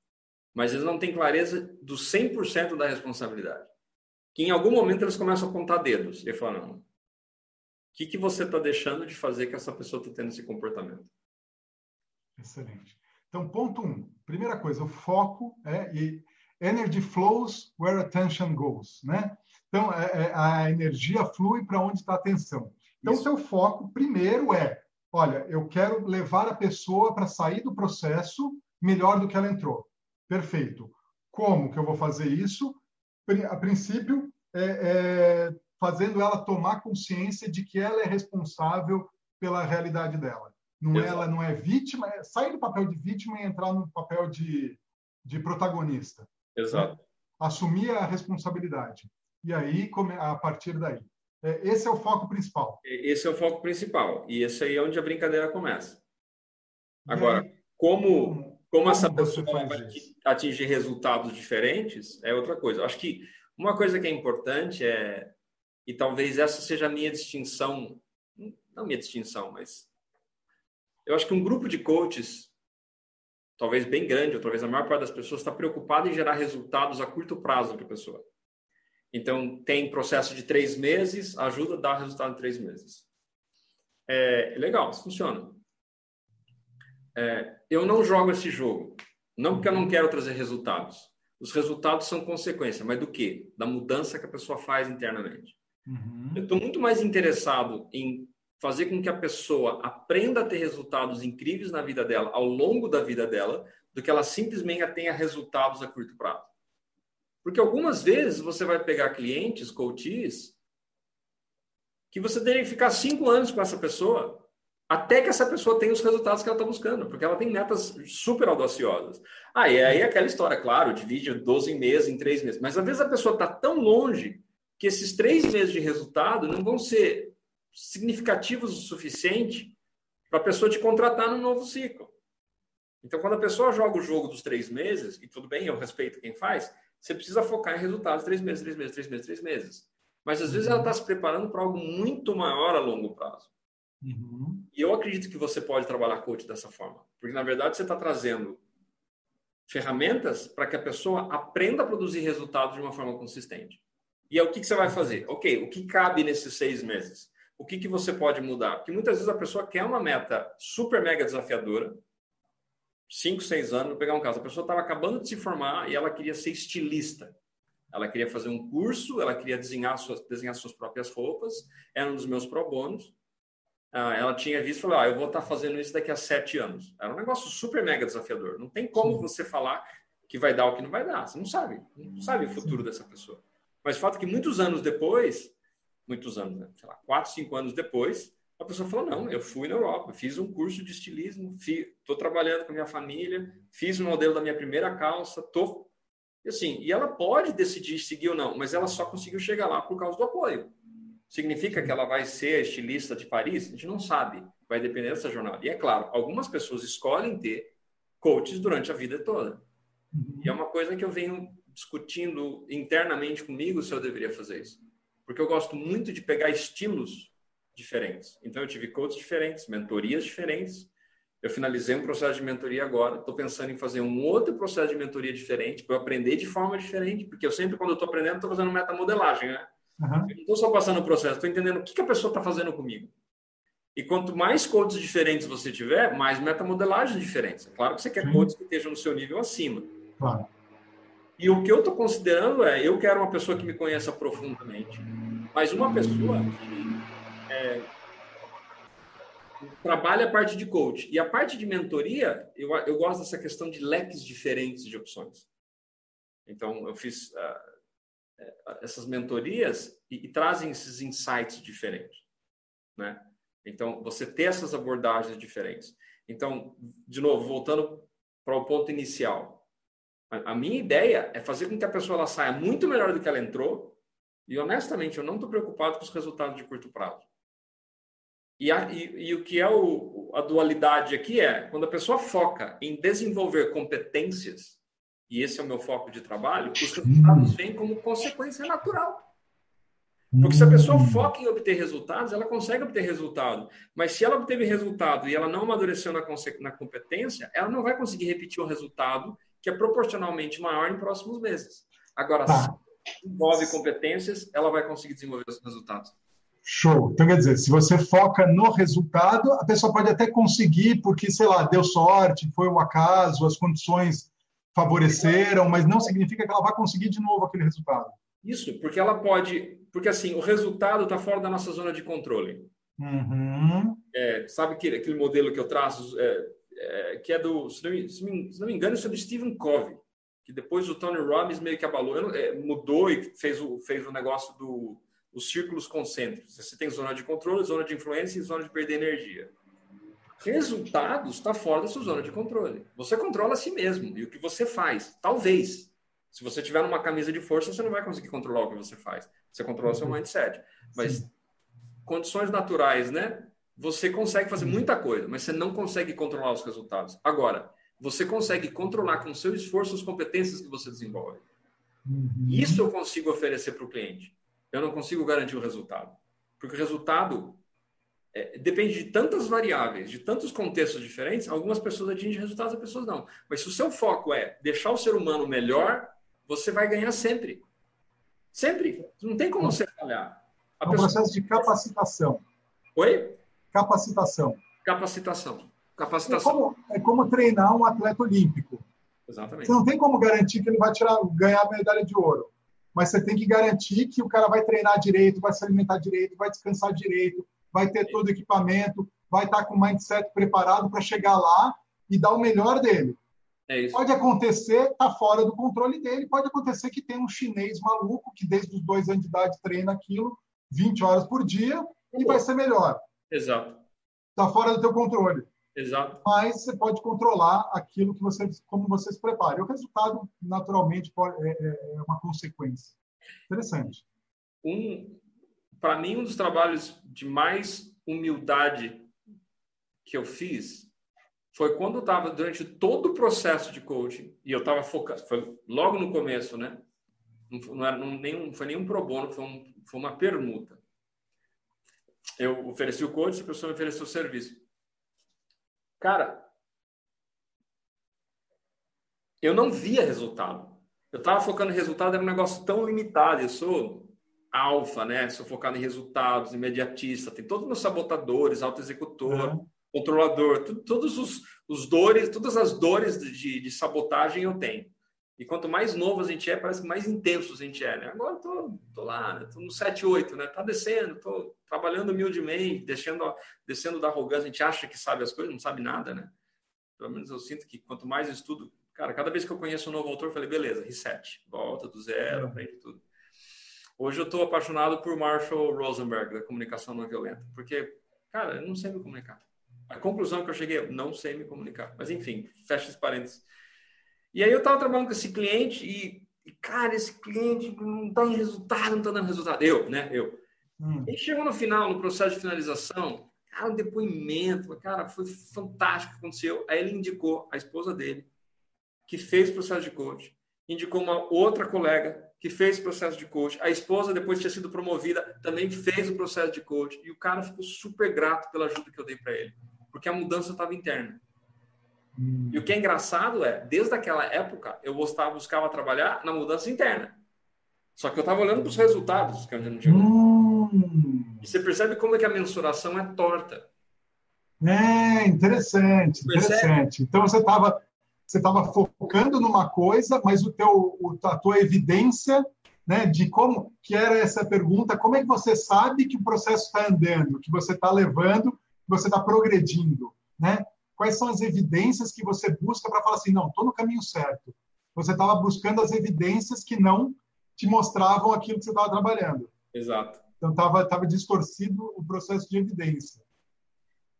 mas eles não têm clareza do 100% da responsabilidade. Que em algum momento eles começam a contar dedos e falam: não, que, que você está deixando de fazer que essa pessoa está tendo esse comportamento? Excelente. Então, ponto um. Primeira coisa, o foco é e energy flows where attention goes, né? Então, é, é, a energia flui para onde está a atenção. Então, o seu foco primeiro é: olha, eu quero levar a pessoa para sair do processo melhor do que ela entrou. Perfeito. Como que eu vou fazer isso? A princípio, é, é, fazendo ela tomar consciência de que ela é responsável pela realidade dela. Não é, ela não é vítima, é sair do papel de vítima e entrar no papel de, de protagonista. Exato. Né? Assumir a responsabilidade. E aí, a partir daí. É, esse é o foco principal. Esse é o foco principal. E esse aí é onde a brincadeira começa. Agora, aí, como, como, como essa pessoa vai isso? atingir resultados diferentes é outra coisa. Acho que uma coisa que é importante é, e talvez essa seja a minha distinção, não minha distinção, mas eu acho que um grupo de coaches, talvez bem grande, ou talvez a maior parte das pessoas, está preocupado em gerar resultados a curto prazo para a pessoa. Então, tem processo de três meses, ajuda a dar resultado em três meses. É, é legal, isso funciona. É, eu não jogo esse jogo, não porque eu não quero trazer resultados. Os resultados são consequência, mas do quê? Da mudança que a pessoa faz internamente. Uhum. Eu estou muito mais interessado em fazer com que a pessoa aprenda a ter resultados incríveis na vida dela, ao longo da vida dela, do que ela simplesmente tenha resultados a curto prazo. Porque algumas vezes você vai pegar clientes, coaches, que você teria que ficar cinco anos com essa pessoa até que essa pessoa tenha os resultados que ela está buscando, porque ela tem metas super audaciosas. Ah, e aí aquela história, claro, divide 12 meses em três meses, mas às vezes a pessoa está tão longe que esses três meses de resultado não vão ser significativos o suficiente para a pessoa te contratar no novo ciclo. Então, quando a pessoa joga o jogo dos três meses, e tudo bem, eu respeito quem faz, você precisa focar em resultados três meses, três meses, três meses, três meses. Mas às vezes ela está se preparando para algo muito maior a longo prazo. Uhum. E eu acredito que você pode trabalhar coach dessa forma. Porque, na verdade, você está trazendo ferramentas para que a pessoa aprenda a produzir resultados de uma forma consistente. E é o que, que você vai fazer? Ok, o que cabe nesses seis meses? O que, que você pode mudar? Porque muitas vezes a pessoa quer uma meta super mega desafiadora, cinco, seis anos, vou pegar um caso, a pessoa estava acabando de se formar e ela queria ser estilista. Ela queria fazer um curso, ela queria desenhar suas, desenhar suas próprias roupas, era um dos meus pro bônus. Ah, ela tinha visto e falou: ah, eu vou estar tá fazendo isso daqui a sete anos. Era um negócio super mega desafiador. Não tem como Sim. você falar que vai dar ou que não vai dar. Você não sabe. Não sabe o futuro dessa pessoa. Mas o fato é que muitos anos depois, muitos anos, né? sei lá, quatro, cinco anos depois, a pessoa falou: não, eu fui na Europa, fiz um curso de estilismo, estou trabalhando com a minha família, fiz o modelo da minha primeira calça, tô. E assim, e ela pode decidir seguir ou não, mas ela só conseguiu chegar lá por causa do apoio. Significa que ela vai ser estilista de Paris? A gente não sabe, vai depender dessa jornada. E é claro, algumas pessoas escolhem ter coaches durante a vida toda. Uhum. E é uma coisa que eu venho discutindo internamente comigo se eu deveria fazer isso. Porque eu gosto muito de pegar estilos diferentes. Então, eu tive coaches diferentes, mentorias diferentes, Eu finalizei um processo de mentoria agora, estou pensando em fazer um outro processo de mentoria diferente, para eu aprender de forma diferente, porque eu sempre, quando eu estou aprendendo, estou fazendo metamodelagem, né? Uhum. Eu não estou só passando o processo, estou entendendo o que, que a pessoa está fazendo comigo. E quanto mais codes diferentes você tiver, mais metamodelagens diferentes. É claro que você quer Sim. codes que estejam no seu nível acima. Claro. E o que eu estou considerando é, eu quero uma pessoa que me conheça profundamente, mas uma pessoa que é, trabalha a parte de coach. E a parte de mentoria, eu, eu gosto dessa questão de leques diferentes de opções. Então, eu fiz uh, essas mentorias e, e, trazem esses insights diferentes, né? Então, você ter essas abordagens diferentes. Então, de novo, voltando para o ponto inicial. A, minha ideia é fazer com que a pessoa ela saia muito melhor do que ela entrou e, honestamente, eu não estou preocupado com os resultados de curto prazo. E, a, e, e, o que é o, a dualidade aqui é quando a pessoa foca em desenvolver competências, e esse é o meu foco de trabalho, os resultados vêm como consequência natural. Porque se a pessoa foca em obter resultados, ela consegue obter resultado. Mas se ela obteve resultado e ela não amadureceu na, na competência, ela não vai conseguir repetir o resultado que é proporcionalmente maior em próximos meses. Agora, tá. se envolve competências, ela vai conseguir desenvolver os resultados. Show. Então, quer dizer, se você foca no resultado, a pessoa pode até conseguir, porque, sei lá, deu sorte, foi o acaso, as condições favoreceram, mas não significa que ela vai conseguir de novo aquele resultado. Isso, porque ela pode. Porque, assim, o resultado está fora da nossa zona de controle. Uhum. É, sabe aquele, aquele modelo que eu traço, é, é, que é do. Se não, se não, me engano, isso é do Stephen Covey, que depois o Tony Robbins meio que abalou, é, mudou e fez o, fez o negócio do os círculos concêntricos. Você tem zona de controle, zona de influência e zona de perder energia. Resultados está fora da sua zona de controle. Você controla a si mesmo e o que você faz. Talvez. Se você tiver numa camisa de força, você não vai conseguir controlar o que você faz. Você controla seu uhum. mindset. Mas Sim. condições naturais, né? Você consegue fazer muita coisa, mas você não consegue controlar os resultados. Agora, você consegue controlar com seu esforço as competências que você desenvolve. Uhum. Isso eu consigo oferecer para o cliente eu não consigo garantir o resultado. Porque o resultado é, depende de tantas variáveis, de tantos contextos diferentes. Algumas pessoas atingem resultados, outras pessoas não. Mas se o seu foco é deixar o ser humano melhor, você vai ganhar sempre. Sempre. Não tem como você falhar. A é um pessoa... processo de capacitação. Oi? Capacitação. Capacitação. Capacitação. É como, é como treinar um atleta olímpico. Exatamente. Você não tem como garantir que ele vai tirar, ganhar a medalha de ouro mas você tem que garantir que o cara vai treinar direito, vai se alimentar direito, vai descansar direito, vai ter todo o equipamento, vai estar com o mindset preparado para chegar lá e dar o melhor dele. É pode acontecer, está fora do controle dele, pode acontecer que tem um chinês maluco que desde os dois anos de idade treina aquilo 20 horas por dia e vai ser melhor. Exato. Está fora do teu controle. Exato. Mas você pode controlar aquilo que você, como você se prepara. E o resultado, naturalmente, pode, é, é, é uma consequência. Interessante. Um, para mim, um dos trabalhos de mais humildade que eu fiz foi quando eu estava durante todo o processo de coaching e eu estava focado, foi logo no começo, né? Não, era, não, nenhum, foi nenhum pro bono, foi, um, foi uma permuta. Eu ofereci o coaching, a pessoa me ofereceu o serviço. Cara, eu não via resultado. Eu estava focando em resultado, era um negócio tão limitado. Eu sou alfa, né? Sou focado em resultados, imediatista. Tem todos os meus sabotadores, auto-executor, uhum. controlador, todos os, os dores, todas as dores de, de sabotagem eu tenho. E quanto mais novo a gente é, parece que mais intenso a gente é, né? Agora eu tô, tô lá, né? tô no 7, 8, né? Tá descendo, tô trabalhando humildemente, descendo, descendo da arrogância. A gente acha que sabe as coisas, não sabe nada, né? Pelo menos eu sinto que quanto mais eu estudo, cara, cada vez que eu conheço um novo autor, eu falei, beleza, reset, volta do zero, uhum. aprende tudo. Hoje eu estou apaixonado por Marshall Rosenberg, da comunicação não violenta, porque, cara, eu não sei me comunicar. A conclusão que eu cheguei, eu não sei me comunicar. Mas, enfim, fecha esse parênteses. E aí eu estava trabalhando com esse cliente e, e, cara, esse cliente não está em resultado, não está dando resultado. Eu, né? Eu. Hum. E chegou no final, no processo de finalização, cara, um depoimento, cara, foi fantástico o que aconteceu. Aí ele indicou a esposa dele, que fez o processo de coach, indicou uma outra colega que fez o processo de coach. A esposa, depois de ter sido promovida, também fez o processo de coach. E o cara ficou super grato pela ajuda que eu dei para ele, porque a mudança estava interna. Hum. E o que é engraçado é, desde aquela época, eu gostava, buscava trabalhar na mudança interna. Só que eu estava olhando para os resultados que eu não tinha. Hum. E você percebe como é que a mensuração é torta. É, interessante, interessante. Então você estava você estava focando numa coisa, mas o teu, o, a tua evidência né, de como que era essa pergunta, como é que você sabe que o processo está andando, que você está levando, que você está progredindo, né? Quais são as evidências que você busca para falar assim, não, estou no caminho certo. Você estava buscando as evidências que não te mostravam aquilo que você estava trabalhando. Exato. Então estava tava distorcido o processo de evidência.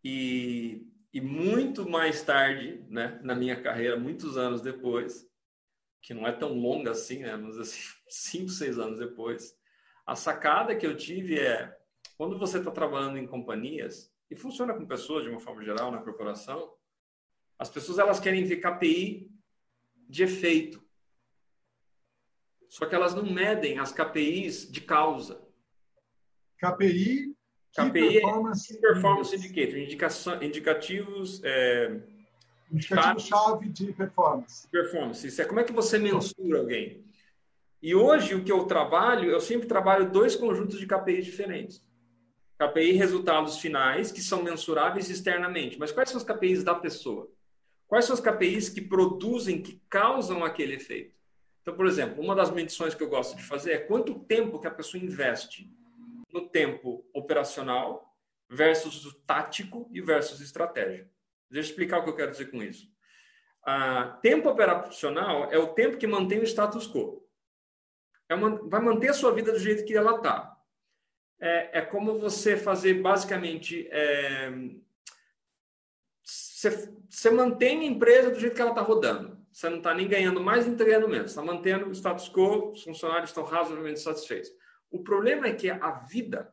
E e muito mais tarde, né, na minha carreira, muitos anos depois, que não é tão longa assim, né, mas assim, cinco, seis anos depois, a sacada que eu tive é quando você está trabalhando em companhias e funciona com pessoas de uma forma geral na corporação, as pessoas elas querem ver KPI de efeito. Só que elas não medem as KPIs de causa. KPI KPI performance, é performance indicator, indicação, indicativos. É, Indicativo-chave de performance. Performance. Isso é como é que você mensura alguém. E hoje, o que eu trabalho, eu sempre trabalho dois conjuntos de KPIs diferentes. KPI resultados finais, que são mensuráveis externamente. Mas quais são os KPIs da pessoa? Quais são os KPIs que produzem, que causam aquele efeito? Então, por exemplo, uma das medições que eu gosto de fazer é quanto tempo que a pessoa investe no tempo operacional versus o tático e versus estratégia. Deixa eu explicar o que eu quero dizer com isso. Ah, tempo operacional é o tempo que mantém o status quo. É uma, vai manter a sua vida do jeito que ela está. É, é, como você fazer basicamente. É, você, você mantém a empresa do jeito que ela está rodando. Você não está nem ganhando mais nem ganhando menos. Está mantendo o status quo, os funcionários estão razoavelmente satisfeitos. O problema é que a vida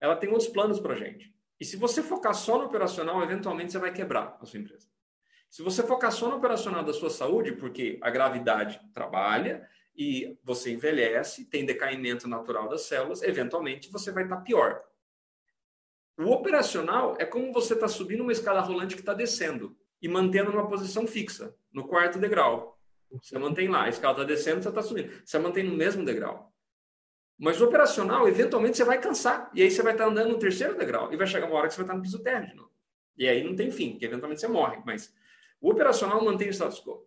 ela tem outros planos para a gente. E se você focar só no operacional, eventualmente você vai quebrar a sua empresa. Se você focar só no operacional da sua saúde, porque a gravidade trabalha e você envelhece, tem decaimento natural das células, eventualmente você vai estar tá pior. O operacional é como você está subindo uma escada rolante que está descendo e mantendo uma posição fixa, no quarto degrau. Você mantém lá, a escada está descendo, você está subindo. Você mantém no mesmo degrau. Mas o operacional, eventualmente, você vai cansar. E aí você vai estar andando no terceiro degrau. E vai chegar uma hora que você vai estar no piso novo. E aí não tem fim, porque eventualmente você morre. Mas o operacional mantém o status quo.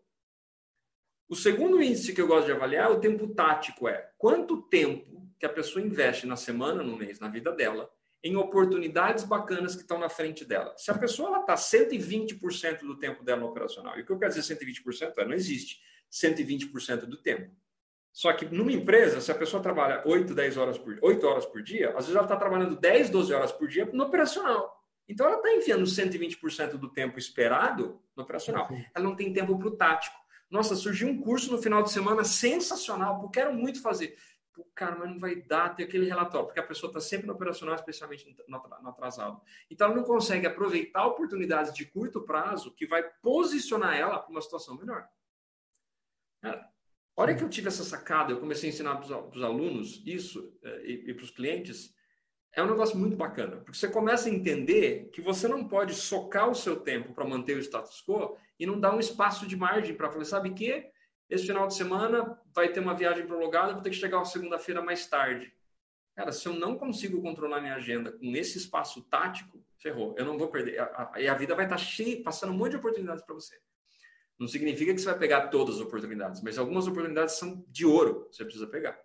O segundo índice que eu gosto de avaliar é o tempo tático. É quanto tempo que a pessoa investe na semana, no mês, na vida dela, em oportunidades bacanas que estão na frente dela. Se a pessoa está 120% do tempo dela no operacional, e o que eu quero dizer 120% é não existe 120% do tempo. Só que numa empresa, se a pessoa trabalha 8, 10 horas por 8 horas por dia, às vezes ela está trabalhando 10, 12 horas por dia no operacional. Então ela está enfiando 120% do tempo esperado no operacional. Ela não tem tempo para o tático. Nossa, surgiu um curso no final de semana sensacional, porque quero muito fazer. Pô, cara, mas não vai dar ter aquele relatório, porque a pessoa está sempre no operacional, especialmente no atrasado. Então ela não consegue aproveitar oportunidades de curto prazo que vai posicionar ela para uma situação melhor. Cara, a hora que eu tive essa sacada, eu comecei a ensinar para os alunos isso eh, e, e para os clientes, é um negócio muito bacana, porque você começa a entender que você não pode socar o seu tempo para manter o status quo e não dar um espaço de margem para falar, sabe que esse final de semana vai ter uma viagem prolongada, vou ter que chegar segunda-feira mais tarde. Cara, se eu não consigo controlar minha agenda com esse espaço tático, ferrou. Eu não vou perder. E a, a, a vida vai estar cheia, passando um monte de oportunidades para você. Não significa que você vai pegar todas as oportunidades, mas algumas oportunidades são de ouro, você precisa pegar.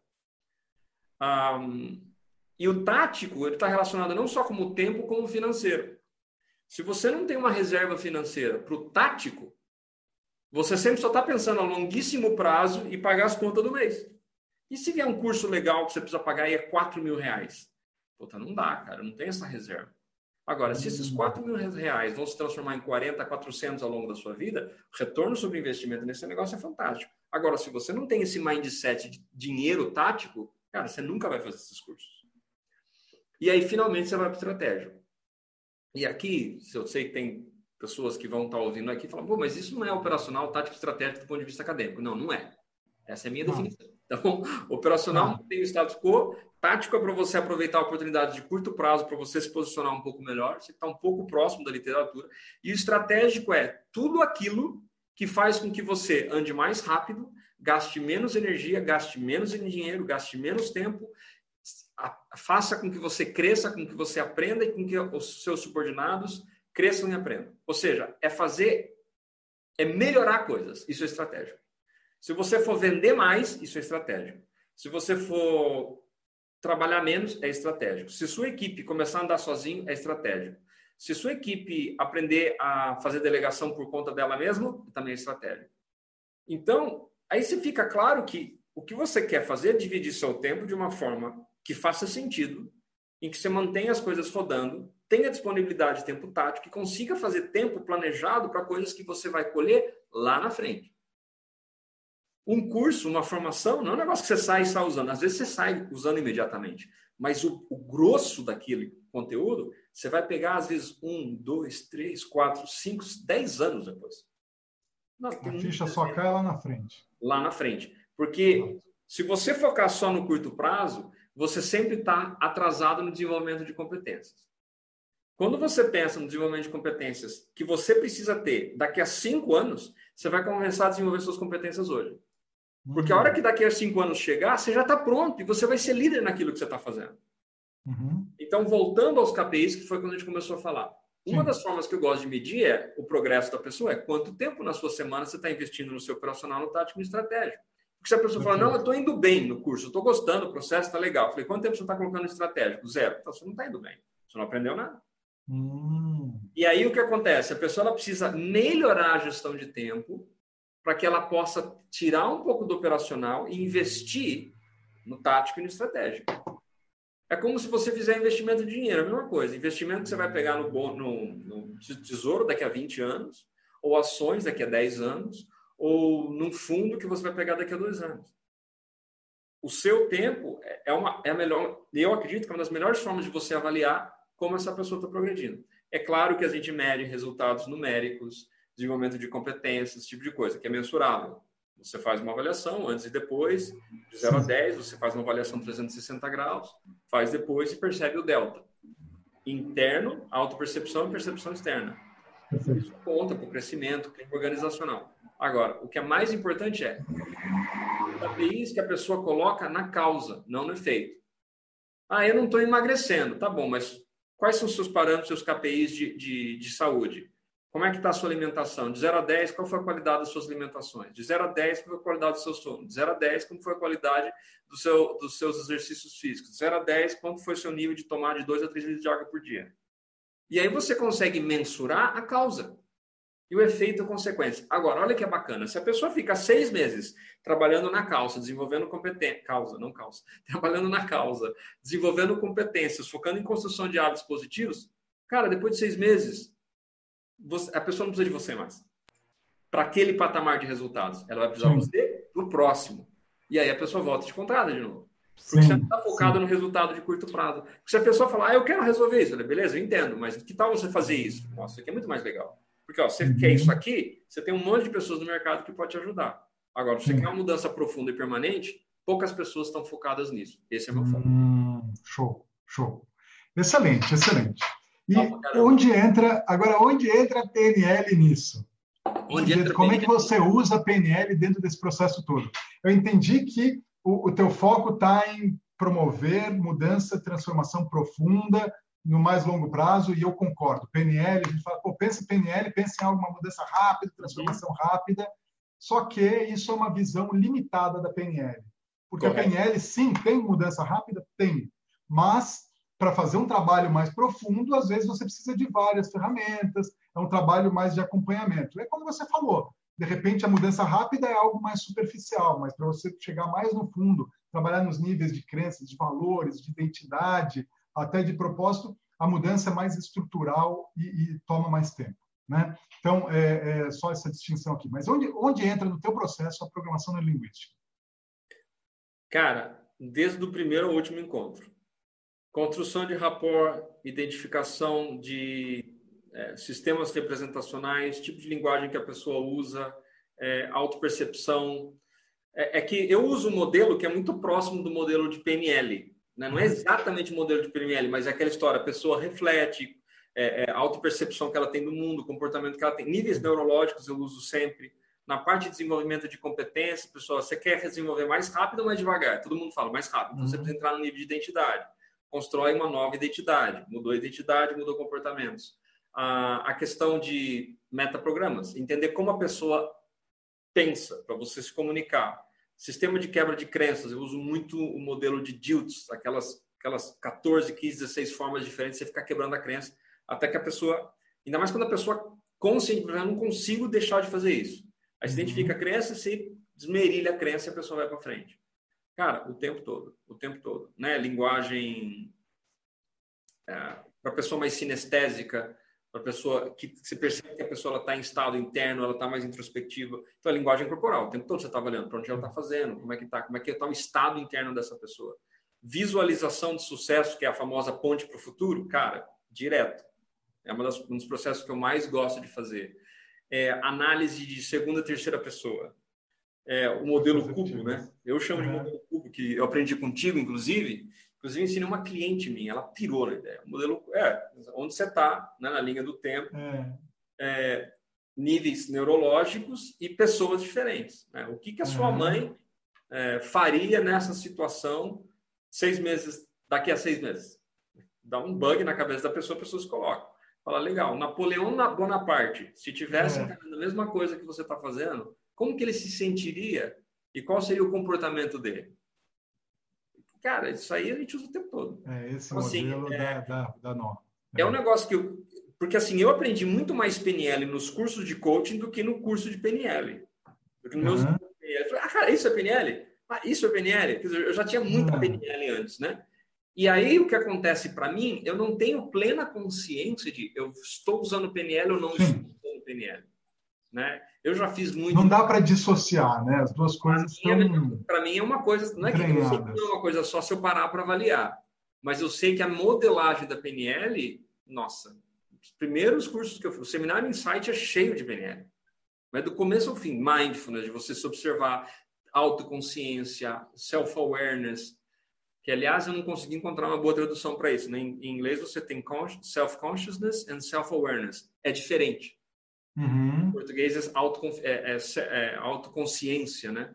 Um, e o tático, ele está relacionado não só com o tempo, como o financeiro. Se você não tem uma reserva financeira para o tático, você sempre só está pensando a longuíssimo prazo e pagar as contas do mês. E se vier um curso legal que você precisa pagar e é 4 mil reais? Puta, não dá, cara, não tem essa reserva. Agora, se esses 4 mil reais vão se transformar em 40, 400 ao longo da sua vida, o retorno sobre investimento nesse negócio é fantástico. Agora, se você não tem esse mindset de dinheiro tático, cara, você nunca vai fazer esses cursos. E aí, finalmente, você vai para estratégia. E aqui, se eu sei que tem pessoas que vão estar ouvindo aqui e falam, pô, mas isso não é operacional, tático estratégico do ponto de vista acadêmico. Não, não é. Essa é a minha não. definição. Então, operacional ah. tem o status quo, tático é para você aproveitar a oportunidade de curto prazo para você se posicionar um pouco melhor, você está um pouco próximo da literatura. E o estratégico é tudo aquilo que faz com que você ande mais rápido, gaste menos energia, gaste menos dinheiro, gaste menos tempo, faça com que você cresça, com que você aprenda e com que os seus subordinados cresçam e aprendam. Ou seja, é fazer, é melhorar coisas. Isso é estratégico. Se você for vender mais, isso é estratégico. Se você for trabalhar menos, é estratégico. Se sua equipe começar a andar sozinho, é estratégico. Se sua equipe aprender a fazer delegação por conta dela mesma, também é estratégico. Então, aí você fica claro que o que você quer fazer é dividir seu tempo de uma forma que faça sentido, em que você mantenha as coisas rodando, tenha disponibilidade de tempo tático e consiga fazer tempo planejado para coisas que você vai colher lá na frente. Um curso, uma formação, não é um negócio que você sai e sai usando. Às vezes você sai usando imediatamente. Mas o, o grosso daquele conteúdo você vai pegar, às vezes, um, dois, três, quatro, cinco, dez anos depois. Não, a ficha só cai lá na frente. Lá na frente. Porque se você focar só no curto prazo, você sempre está atrasado no desenvolvimento de competências. Quando você pensa no desenvolvimento de competências que você precisa ter daqui a cinco anos, você vai começar a desenvolver suas competências hoje. Porque a hora que daqui a cinco anos chegar, você já está pronto e você vai ser líder naquilo que você está fazendo. Uhum. Então, voltando aos KPIs, que foi quando a gente começou a falar. Uma Sim. das formas que eu gosto de medir é o progresso da pessoa, é quanto tempo na sua semana você está investindo no seu operacional, no tático e no estratégico. Porque se a pessoa fala, não, eu estou indo bem no curso, estou gostando, o processo está legal. Eu falei, quanto tempo você está colocando estratégico? Zero. Então, você não está indo bem. Você não aprendeu nada. Hum. E aí o que acontece? A pessoa ela precisa melhorar a gestão de tempo para que ela possa tirar um pouco do operacional e investir no tático e no estratégico. É como se você fizer investimento de dinheiro, a mesma coisa. Investimento que você vai pegar no, no, no tesouro daqui a 20 anos, ou ações daqui a 10 anos, ou num fundo que você vai pegar daqui a dois anos. O seu tempo é, é uma é a melhor, eu acredito que é uma das melhores formas de você avaliar como essa pessoa está progredindo. É claro que a gente mede resultados numéricos, desenvolvimento de competências, esse tipo de coisa, que é mensurável. Você faz uma avaliação antes e depois, de 0 a 10, você faz uma avaliação 360 graus, faz depois e percebe o delta. Interno, autopercepção e percepção externa. Isso conta para o crescimento organizacional. Agora, o que é mais importante é KPIs que a pessoa coloca na causa, não no efeito. Ah, eu não estou emagrecendo. Tá bom, mas quais são os seus parâmetros, seus KPIs de, de, de saúde? Como é que está a sua alimentação? De 0 a 10, qual foi a qualidade das suas alimentações? De 0 a 10, qual foi a qualidade do seu sono? De 0 a 10, como foi a qualidade do seu, dos seus exercícios físicos? De 0 a 10, quanto foi o seu nível de tomar de 2 a 3 litros de água por dia? E aí você consegue mensurar a causa e o efeito consequência. Agora, olha que é bacana. Se a pessoa fica seis meses trabalhando na causa, desenvolvendo competência, causa, não causa, trabalhando na causa, desenvolvendo competências, focando em construção de hábitos positivos, cara, depois de seis meses, você, a pessoa não precisa de você mais. Para aquele patamar de resultados. Ela vai precisar de você para o próximo. E aí a pessoa volta de contrada de novo. Porque você não está focado no resultado de curto prazo. Porque se a pessoa falar, ah, eu quero resolver isso, beleza, eu entendo, mas que tal você fazer isso? Nossa, isso aqui é muito mais legal. Porque ó, você uhum. quer isso aqui, você tem um monte de pessoas no mercado que pode te ajudar. Agora, se você quer uma mudança profunda e permanente, poucas pessoas estão focadas nisso. Esse é o meu foco. Hum, show, show. Excelente, excelente. E onde entra, agora, onde entra a PNL nisso? Onde entra Como PNL? é que você usa a PNL dentro desse processo todo? Eu entendi que o, o teu foco está em promover mudança, transformação profunda no mais longo prazo, e eu concordo. PNL, a gente fala, pô, pensa em PNL, pensa em alguma mudança rápida, transformação rápida, só que isso é uma visão limitada da PNL. Porque Correto. a PNL, sim, tem mudança rápida? Tem. Mas para fazer um trabalho mais profundo, às vezes você precisa de várias ferramentas, é um trabalho mais de acompanhamento. É como você falou, de repente a mudança rápida é algo mais superficial, mas para você chegar mais no fundo, trabalhar nos níveis de crenças, de valores, de identidade, até de propósito, a mudança é mais estrutural e, e toma mais tempo. Né? Então, é, é, só essa distinção aqui. Mas onde, onde entra no teu processo a programação linguística? Cara, desde o primeiro ao último encontro. Construção de rapport, identificação de é, sistemas representacionais, tipo de linguagem que a pessoa usa, é, autopercepção, É, é, que eu uso um modelo que é muito próximo do modelo de PNL. Né? Não é exatamente o modelo de PNL, mas é aquela história: a pessoa reflete, é, é, a autopercepção que ela tem do mundo, o comportamento que ela tem. Níveis neurológicos eu uso sempre. Na parte de desenvolvimento de competência, pessoal, você quer desenvolver mais rápido ou mais devagar? Todo mundo fala mais rápido. Então, você uhum. precisa entrar no nível de identidade. Constrói uma nova identidade. Mudou a identidade, mudou comportamentos. A, a questão de metaprogramas. Entender como a pessoa pensa, para você se comunicar. Sistema de quebra de crenças, eu uso muito o modelo de DILTs, aquelas, aquelas 14, 15, 16 formas diferentes, você ficar quebrando a crença, até que a pessoa, ainda mais quando a pessoa consciente, eu não consigo deixar de fazer isso. Aí você uhum. identifica a crença, você desmerilha a crença e a pessoa vai para frente. Cara, o tempo todo, o tempo todo. Né? Linguagem é, para a pessoa mais sinestésica, para pessoa que você percebe que a pessoa está em estado interno, ela está mais introspectiva. Então, a linguagem corporal, o tempo todo você está olhando para onde ela está fazendo, como é que está, como é que está o estado interno dessa pessoa. Visualização de sucesso, que é a famosa ponte para o futuro, cara, direto. É das, um dos processos que eu mais gosto de fazer. É, análise de segunda, terceira pessoa. É, o modelo cubo, né? Eu chamo de modelo cubo, que eu aprendi contigo, inclusive, Inclusive, ensinei uma cliente minha, ela pirou na ideia. O modelo é onde você está, né, na linha do tempo, é. É, níveis neurológicos e pessoas diferentes. Né? O que, que a sua uhum. mãe é, faria nessa situação seis meses, daqui a seis meses? Dá um bug na cabeça da pessoa, a pessoa se coloca. Fala, legal, Napoleão Bonaparte, se tivesse é. a mesma coisa que você está fazendo, como que ele se sentiria e qual seria o comportamento dele? Cara, isso aí a gente usa o tempo todo. É, esse então, assim, modelo é, da, da, da norma. É. é um negócio que eu... Porque, assim, eu aprendi muito mais PNL nos cursos de coaching do que no curso de PNL. Porque nos meus... PNL, eu falei, ah, cara, isso é PNL? Ah, isso é PNL? Quer dizer, eu já tinha muita uhum. PNL antes, né? E aí, o que acontece para mim, eu não tenho plena consciência de eu estou usando PNL ou não Sim. estou usando PNL. Né? Eu já fiz muito. Não dá para dissociar, né? As duas coisas estão. Para mim é uma coisa. Não é que não é uma coisa só se eu parar para avaliar. Mas eu sei que a modelagem da PNL, nossa, os primeiros cursos que eu fiz, o seminário Insight é cheio de PNL. Mas do começo ao fim, mindfulness, de você se observar, autoconsciência, self-awareness, que aliás eu não consegui encontrar uma boa tradução para isso. Né? Em inglês você tem self-consciousness and self-awareness. É diferente. Uhum. Em português é, é, é, é autoconsciência, né?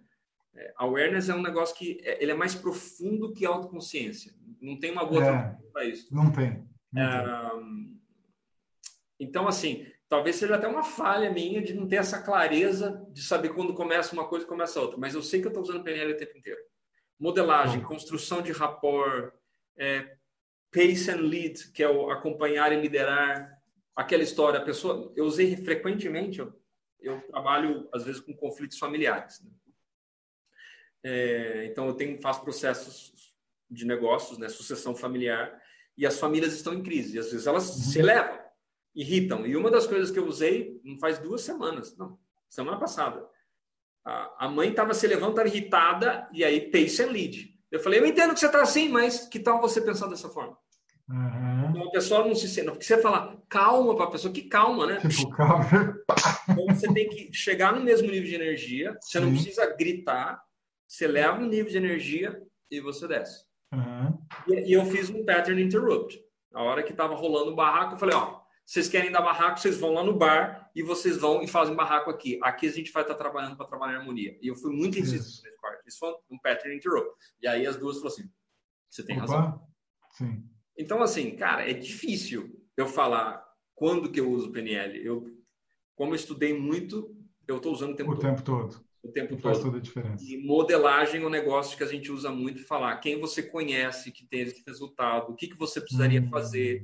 É, awareness é um negócio que é, ele é mais profundo que autoconsciência. Não tem uma boa é, para isso. Não tem. Não tem. Então, assim, talvez seja até uma falha minha de não ter essa clareza de saber quando começa uma coisa e começa outra. Mas eu sei que eu estou usando PNL o tempo inteiro. Modelagem, uhum. construção de rapport, é, pace and lead, que é o acompanhar e liderar, aquela história, a pessoa, eu usei frequentemente, eu, eu trabalho às vezes com conflitos familiares. Né? É, então eu tenho faço processos de negócios, né, sucessão familiar, e as famílias estão em crise. E às vezes elas uhum. se elevam, irritam. E uma das coisas que eu usei não faz duas semanas, não, semana passada. A, a mãe estava se levando, estava irritada, e aí pace and lead. Eu falei, eu entendo que você está assim, mas que tal você pensar dessa forma? Uhum. Então a pessoa não se sente. Porque você falar calma para a pessoa, que calma, né? Tipo, calma. Então você tem que chegar no mesmo nível de energia, você Sim. não precisa gritar, você leva um nível de energia e você desce. Uhum. E, e, eu fiz um pattern interrupt. A hora que estava rolando o barraco, eu falei: ó, vocês querem dar barraco, vocês vão lá no bar e vocês vão e fazem barraco aqui. Aqui a gente vai estar tá trabalhando para trabalhar harmonia. E eu fui muito incisivo nesse quarto. Isso foi um pattern interrupt. E aí as duas falaram assim: você tem Opa. razão. Sim. Então, assim, cara, é difícil eu falar quando que eu uso PNL. Eu, como eu estudei muito, eu estou usando o tempo o todo. Tempo todo. O tempo Faz todo. toda a diferença. E modelagem é um negócio que a gente usa muito falar. Quem você conhece que tem esse resultado, o que, que você precisaria hum. fazer.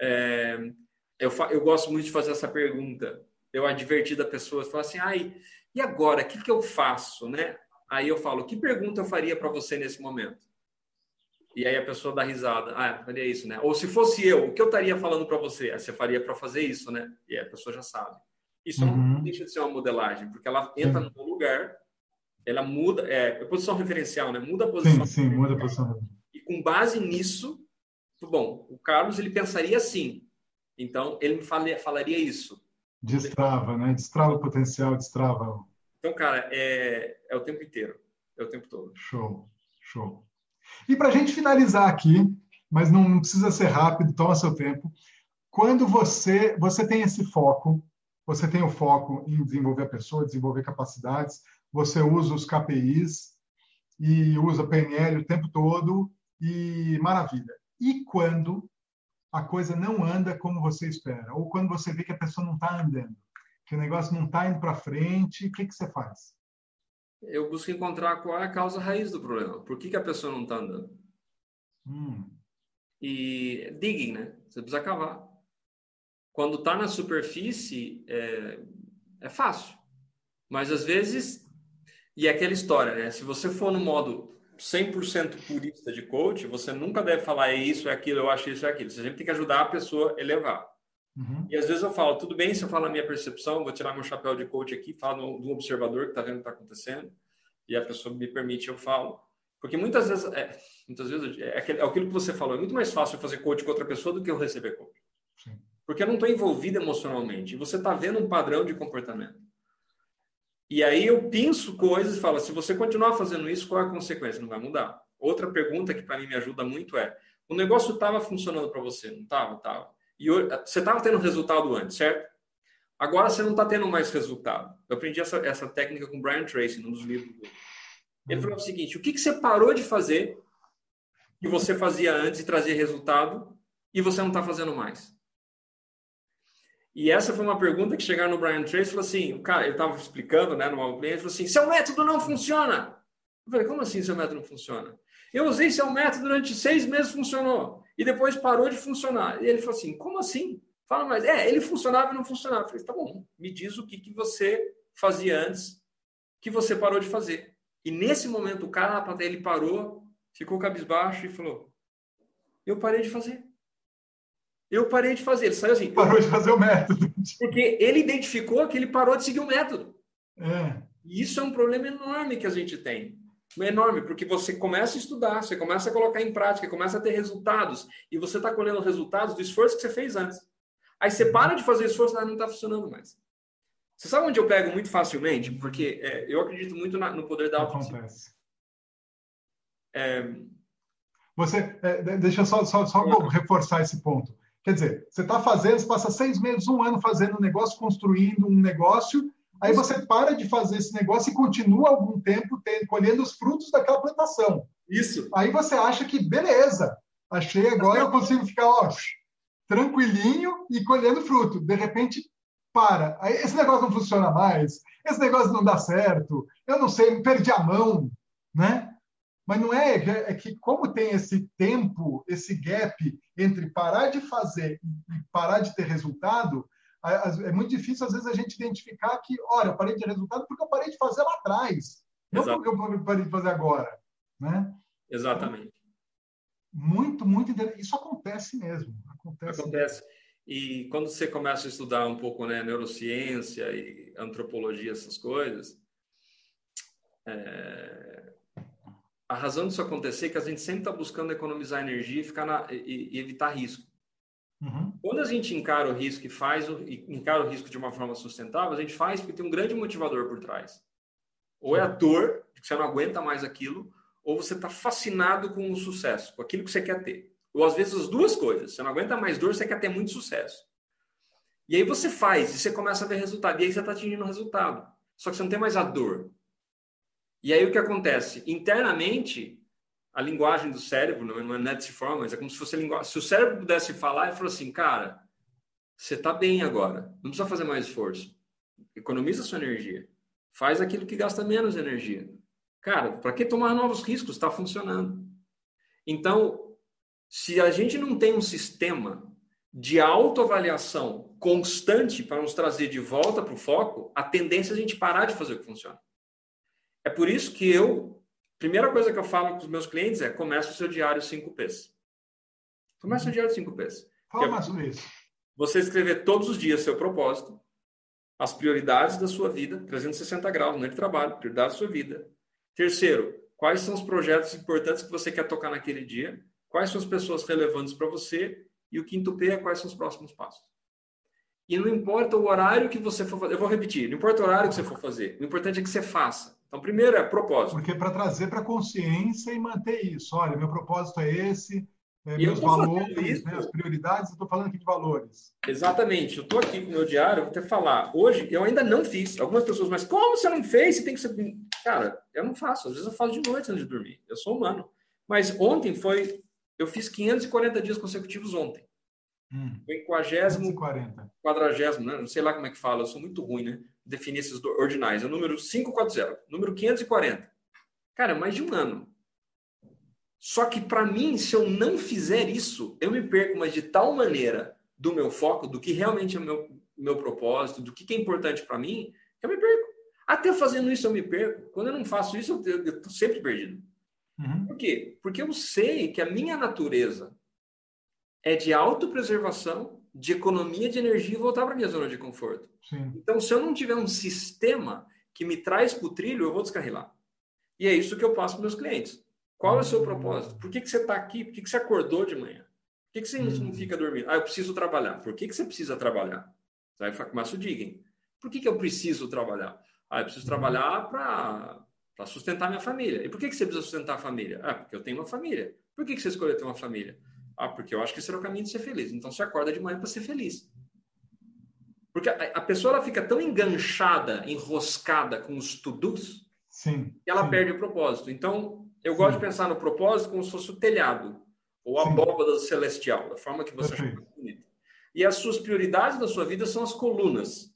É, eu, eu gosto muito de fazer essa pergunta. Eu adverti da pessoa, falar assim, ai, e agora, o que, que eu faço, né? Aí eu falo, que pergunta eu faria para você nesse momento? E aí a pessoa dá risada. Ah, faria isso, né? Ou se fosse eu, o que eu estaria falando para você? Ah, você faria para fazer isso, né? E a pessoa já sabe. Isso uhum. não deixa de ser uma modelagem, porque ela entra no lugar, ela muda, é, é, posição referencial, né? Muda a posição. Sim, sim, muda a posição. E com base nisso, bom, o Carlos ele pensaria assim. Então ele me falaria, falaria isso. Destrava, né? Destrava o potencial, destrava. Então, cara, é, é o tempo inteiro é o tempo todo. Show, show. E para a gente finalizar aqui, mas não, não precisa ser rápido, toma seu tempo. Quando você você tem esse foco, você tem o foco em desenvolver a pessoa, desenvolver capacidades, você usa os KPIs e usa PNL o tempo todo e maravilha. E quando a coisa não anda como você espera, ou quando você vê que a pessoa não está andando, que o negócio não está indo para frente, o que, que você faz? Eu busco encontrar qual é a causa raiz do problema. Por que, que a pessoa não está andando? Hum. E digging, né? Você precisa cavar. Quando está na superfície, é, é fácil. Mas às vezes, e é aquela história, né? Se você for no modo 100% purista de coach, você nunca deve falar é isso, é aquilo, eu acho isso, é aquilo. Você sempre tem que ajudar a pessoa a elevar. Uhum. E às vezes eu falo, tudo bem se eu falo a minha percepção, vou tirar meu chapéu de coach aqui, falo um observador que está vendo o que está acontecendo, e a pessoa me permite, eu falo. Porque muitas vezes, é, muitas vezes é, aquilo, é aquilo que você falou, é muito mais fácil fazer coach com outra pessoa do que eu receber coach. Sim. Porque eu não estou envolvido emocionalmente, você está vendo um padrão de comportamento. E aí eu penso coisas e falo, se você continuar fazendo isso, qual é a consequência? Não vai mudar. Outra pergunta que para mim me ajuda muito é, o negócio estava funcionando para você, não estava? Estava. E você estava tendo resultado antes, certo? Agora você não está tendo mais resultado. Eu aprendi essa, essa técnica com Brian Tracy, num dos livros dele. Ele falou o seguinte: o que, que você parou de fazer que você fazia antes e trazia resultado e você não está fazendo mais? E essa foi uma pergunta que chegaram no Brian Tracy falou assim: o cara, ele estava explicando, né, no cliente, falou assim: seu método não funciona. Eu falei: como assim seu método não funciona? Eu usei seu método durante seis meses, funcionou. E depois parou de funcionar. E ele falou assim: como assim? Fala mais. É, ele funcionava e não funcionava. Eu falei: tá bom, me diz o que, que você fazia antes que você parou de fazer. E nesse momento, o cara plateia, ele parou, ficou cabisbaixo e falou: eu parei de fazer. Eu parei de fazer. Ele saiu assim. Parou de fazer o método. Porque ele identificou que ele parou de seguir o método. É. E isso é um problema enorme que a gente tem enorme, porque você começa a estudar, você começa a colocar em prática, começa a ter resultados, e você está colhendo resultados do esforço que você fez antes. Aí você para de fazer esforço e não está funcionando mais. Você sabe onde eu pego muito facilmente? Porque é, eu acredito muito na, no poder da Acontece. É... Você, é, deixa eu só, só, só reforçar esse ponto. Quer dizer, você está fazendo, você passa seis meses, um ano fazendo um negócio, construindo um negócio, Aí você para de fazer esse negócio e continua algum tempo colhendo os frutos daquela plantação. Isso. Aí você acha que, beleza, achei agora, eu consigo ficar ó, tranquilinho e colhendo fruto. De repente, para. Aí, esse negócio não funciona mais, esse negócio não dá certo, eu não sei, perdi a mão, né? Mas não é, é que como tem esse tempo, esse gap entre parar de fazer e parar de ter resultado, é muito difícil, às vezes, a gente identificar que, olha, eu parei de resultado porque eu parei de fazer lá atrás, não Exato. porque eu parei de fazer agora. Né? Exatamente. Muito, muito Isso acontece mesmo. Acontece. Acontece. E quando você começa a estudar um pouco né, neurociência e antropologia, essas coisas, é... a razão disso acontecer é que a gente sempre está buscando economizar energia e, ficar na... e evitar risco. Uhum. Quando a gente encara o risco e faz o, encara o risco de uma forma sustentável, a gente faz porque tem um grande motivador por trás. Ou é a dor, que você não aguenta mais aquilo, ou você está fascinado com o sucesso, com aquilo que você quer ter. Ou às vezes as duas coisas. Você não aguenta mais dor, você quer ter muito sucesso. E aí você faz, e você começa a ver resultado. E aí você está atingindo o resultado. Só que você não tem mais a dor. E aí o que acontece? Internamente, a linguagem do cérebro, não é dessa forma, mas é como se fosse a linguagem. Se o cérebro pudesse falar e falou assim, cara, você está bem agora, não precisa fazer mais esforço. Economiza sua energia. Faz aquilo que gasta menos energia. Cara, para que tomar novos riscos? Está funcionando. Então, se a gente não tem um sistema de autoavaliação constante para nos trazer de volta para o foco, a tendência é a gente parar de fazer o que funciona. É por isso que eu Primeira coisa que eu falo com os meus clientes é comece o seu diário 5Ps. Comece o diário 5Ps. Fala mais sobre isso. Você escrever todos os dias seu propósito, as prioridades da sua vida, 360 graus, não é de trabalho, prioridades da sua vida. Terceiro, quais são os projetos importantes que você quer tocar naquele dia, quais são as pessoas relevantes para você, e o quinto P é quais são os próximos passos. E não importa o horário que você for fazer. Eu vou repetir, não importa o horário que você for fazer. O importante é que você faça. Então, primeiro é propósito. Porque para trazer para a consciência e manter isso. Olha, meu propósito é esse, é, meus valores, né, as prioridades, eu estou falando aqui de valores. Exatamente. Eu estou aqui com o meu diário, vou até falar. Hoje, eu ainda não fiz. Algumas pessoas, mas como você não fez? Você tem que ser. Cara, eu não faço. Às vezes eu faço de noite antes de dormir. Eu sou humano. Mas ontem foi. Eu fiz 540 dias consecutivos ontem. Hum, foi 40. quadragésimo, né? não sei lá como é que fala, eu sou muito ruim, né? Definir esses ordinais. É o número 540, número 540. Cara, mais de um ano. Só que para mim, se eu não fizer isso, eu me perco, mas de tal maneira do meu foco, do que realmente é o meu, meu propósito, do que, é importante para mim, eu me perco. Até fazendo isso eu me perco. Quando eu não faço isso, eu estou sempre perdido. Uhum. Por quê? Porque eu sei que a minha natureza é de autopreservação, de economia de energia e voltar para minha zona de conforto. Sim. Então, se eu não tiver um sistema que me traz para o trilho, eu vou descarrilar. E é isso que eu passo para meus clientes. Qual é o seu propósito? Por que, que você está aqui? Por que, que você acordou de manhã? Por que, que você não fica dormindo? Ah, eu preciso trabalhar. Por que, que você precisa trabalhar? Aí começa o digging. Por que, que eu preciso trabalhar? Ah, eu preciso trabalhar para sustentar minha família. E por que, que você precisa sustentar a família? Ah, porque eu tenho uma família. Por que, que você escolheu ter uma família? Ah, porque eu acho que esse era o caminho de ser feliz. Então você acorda de manhã para ser feliz. Porque a, a, pessoa ela fica tão enganchada, enroscada com os to-dos, que ela sim. perde o propósito. Então, eu sim. gosto de pensar no propósito como se fosse o telhado, ou a sim. abóbada celestial, da forma que você Perfeito. acha bonita. E as suas prioridades da sua vida são as colunas,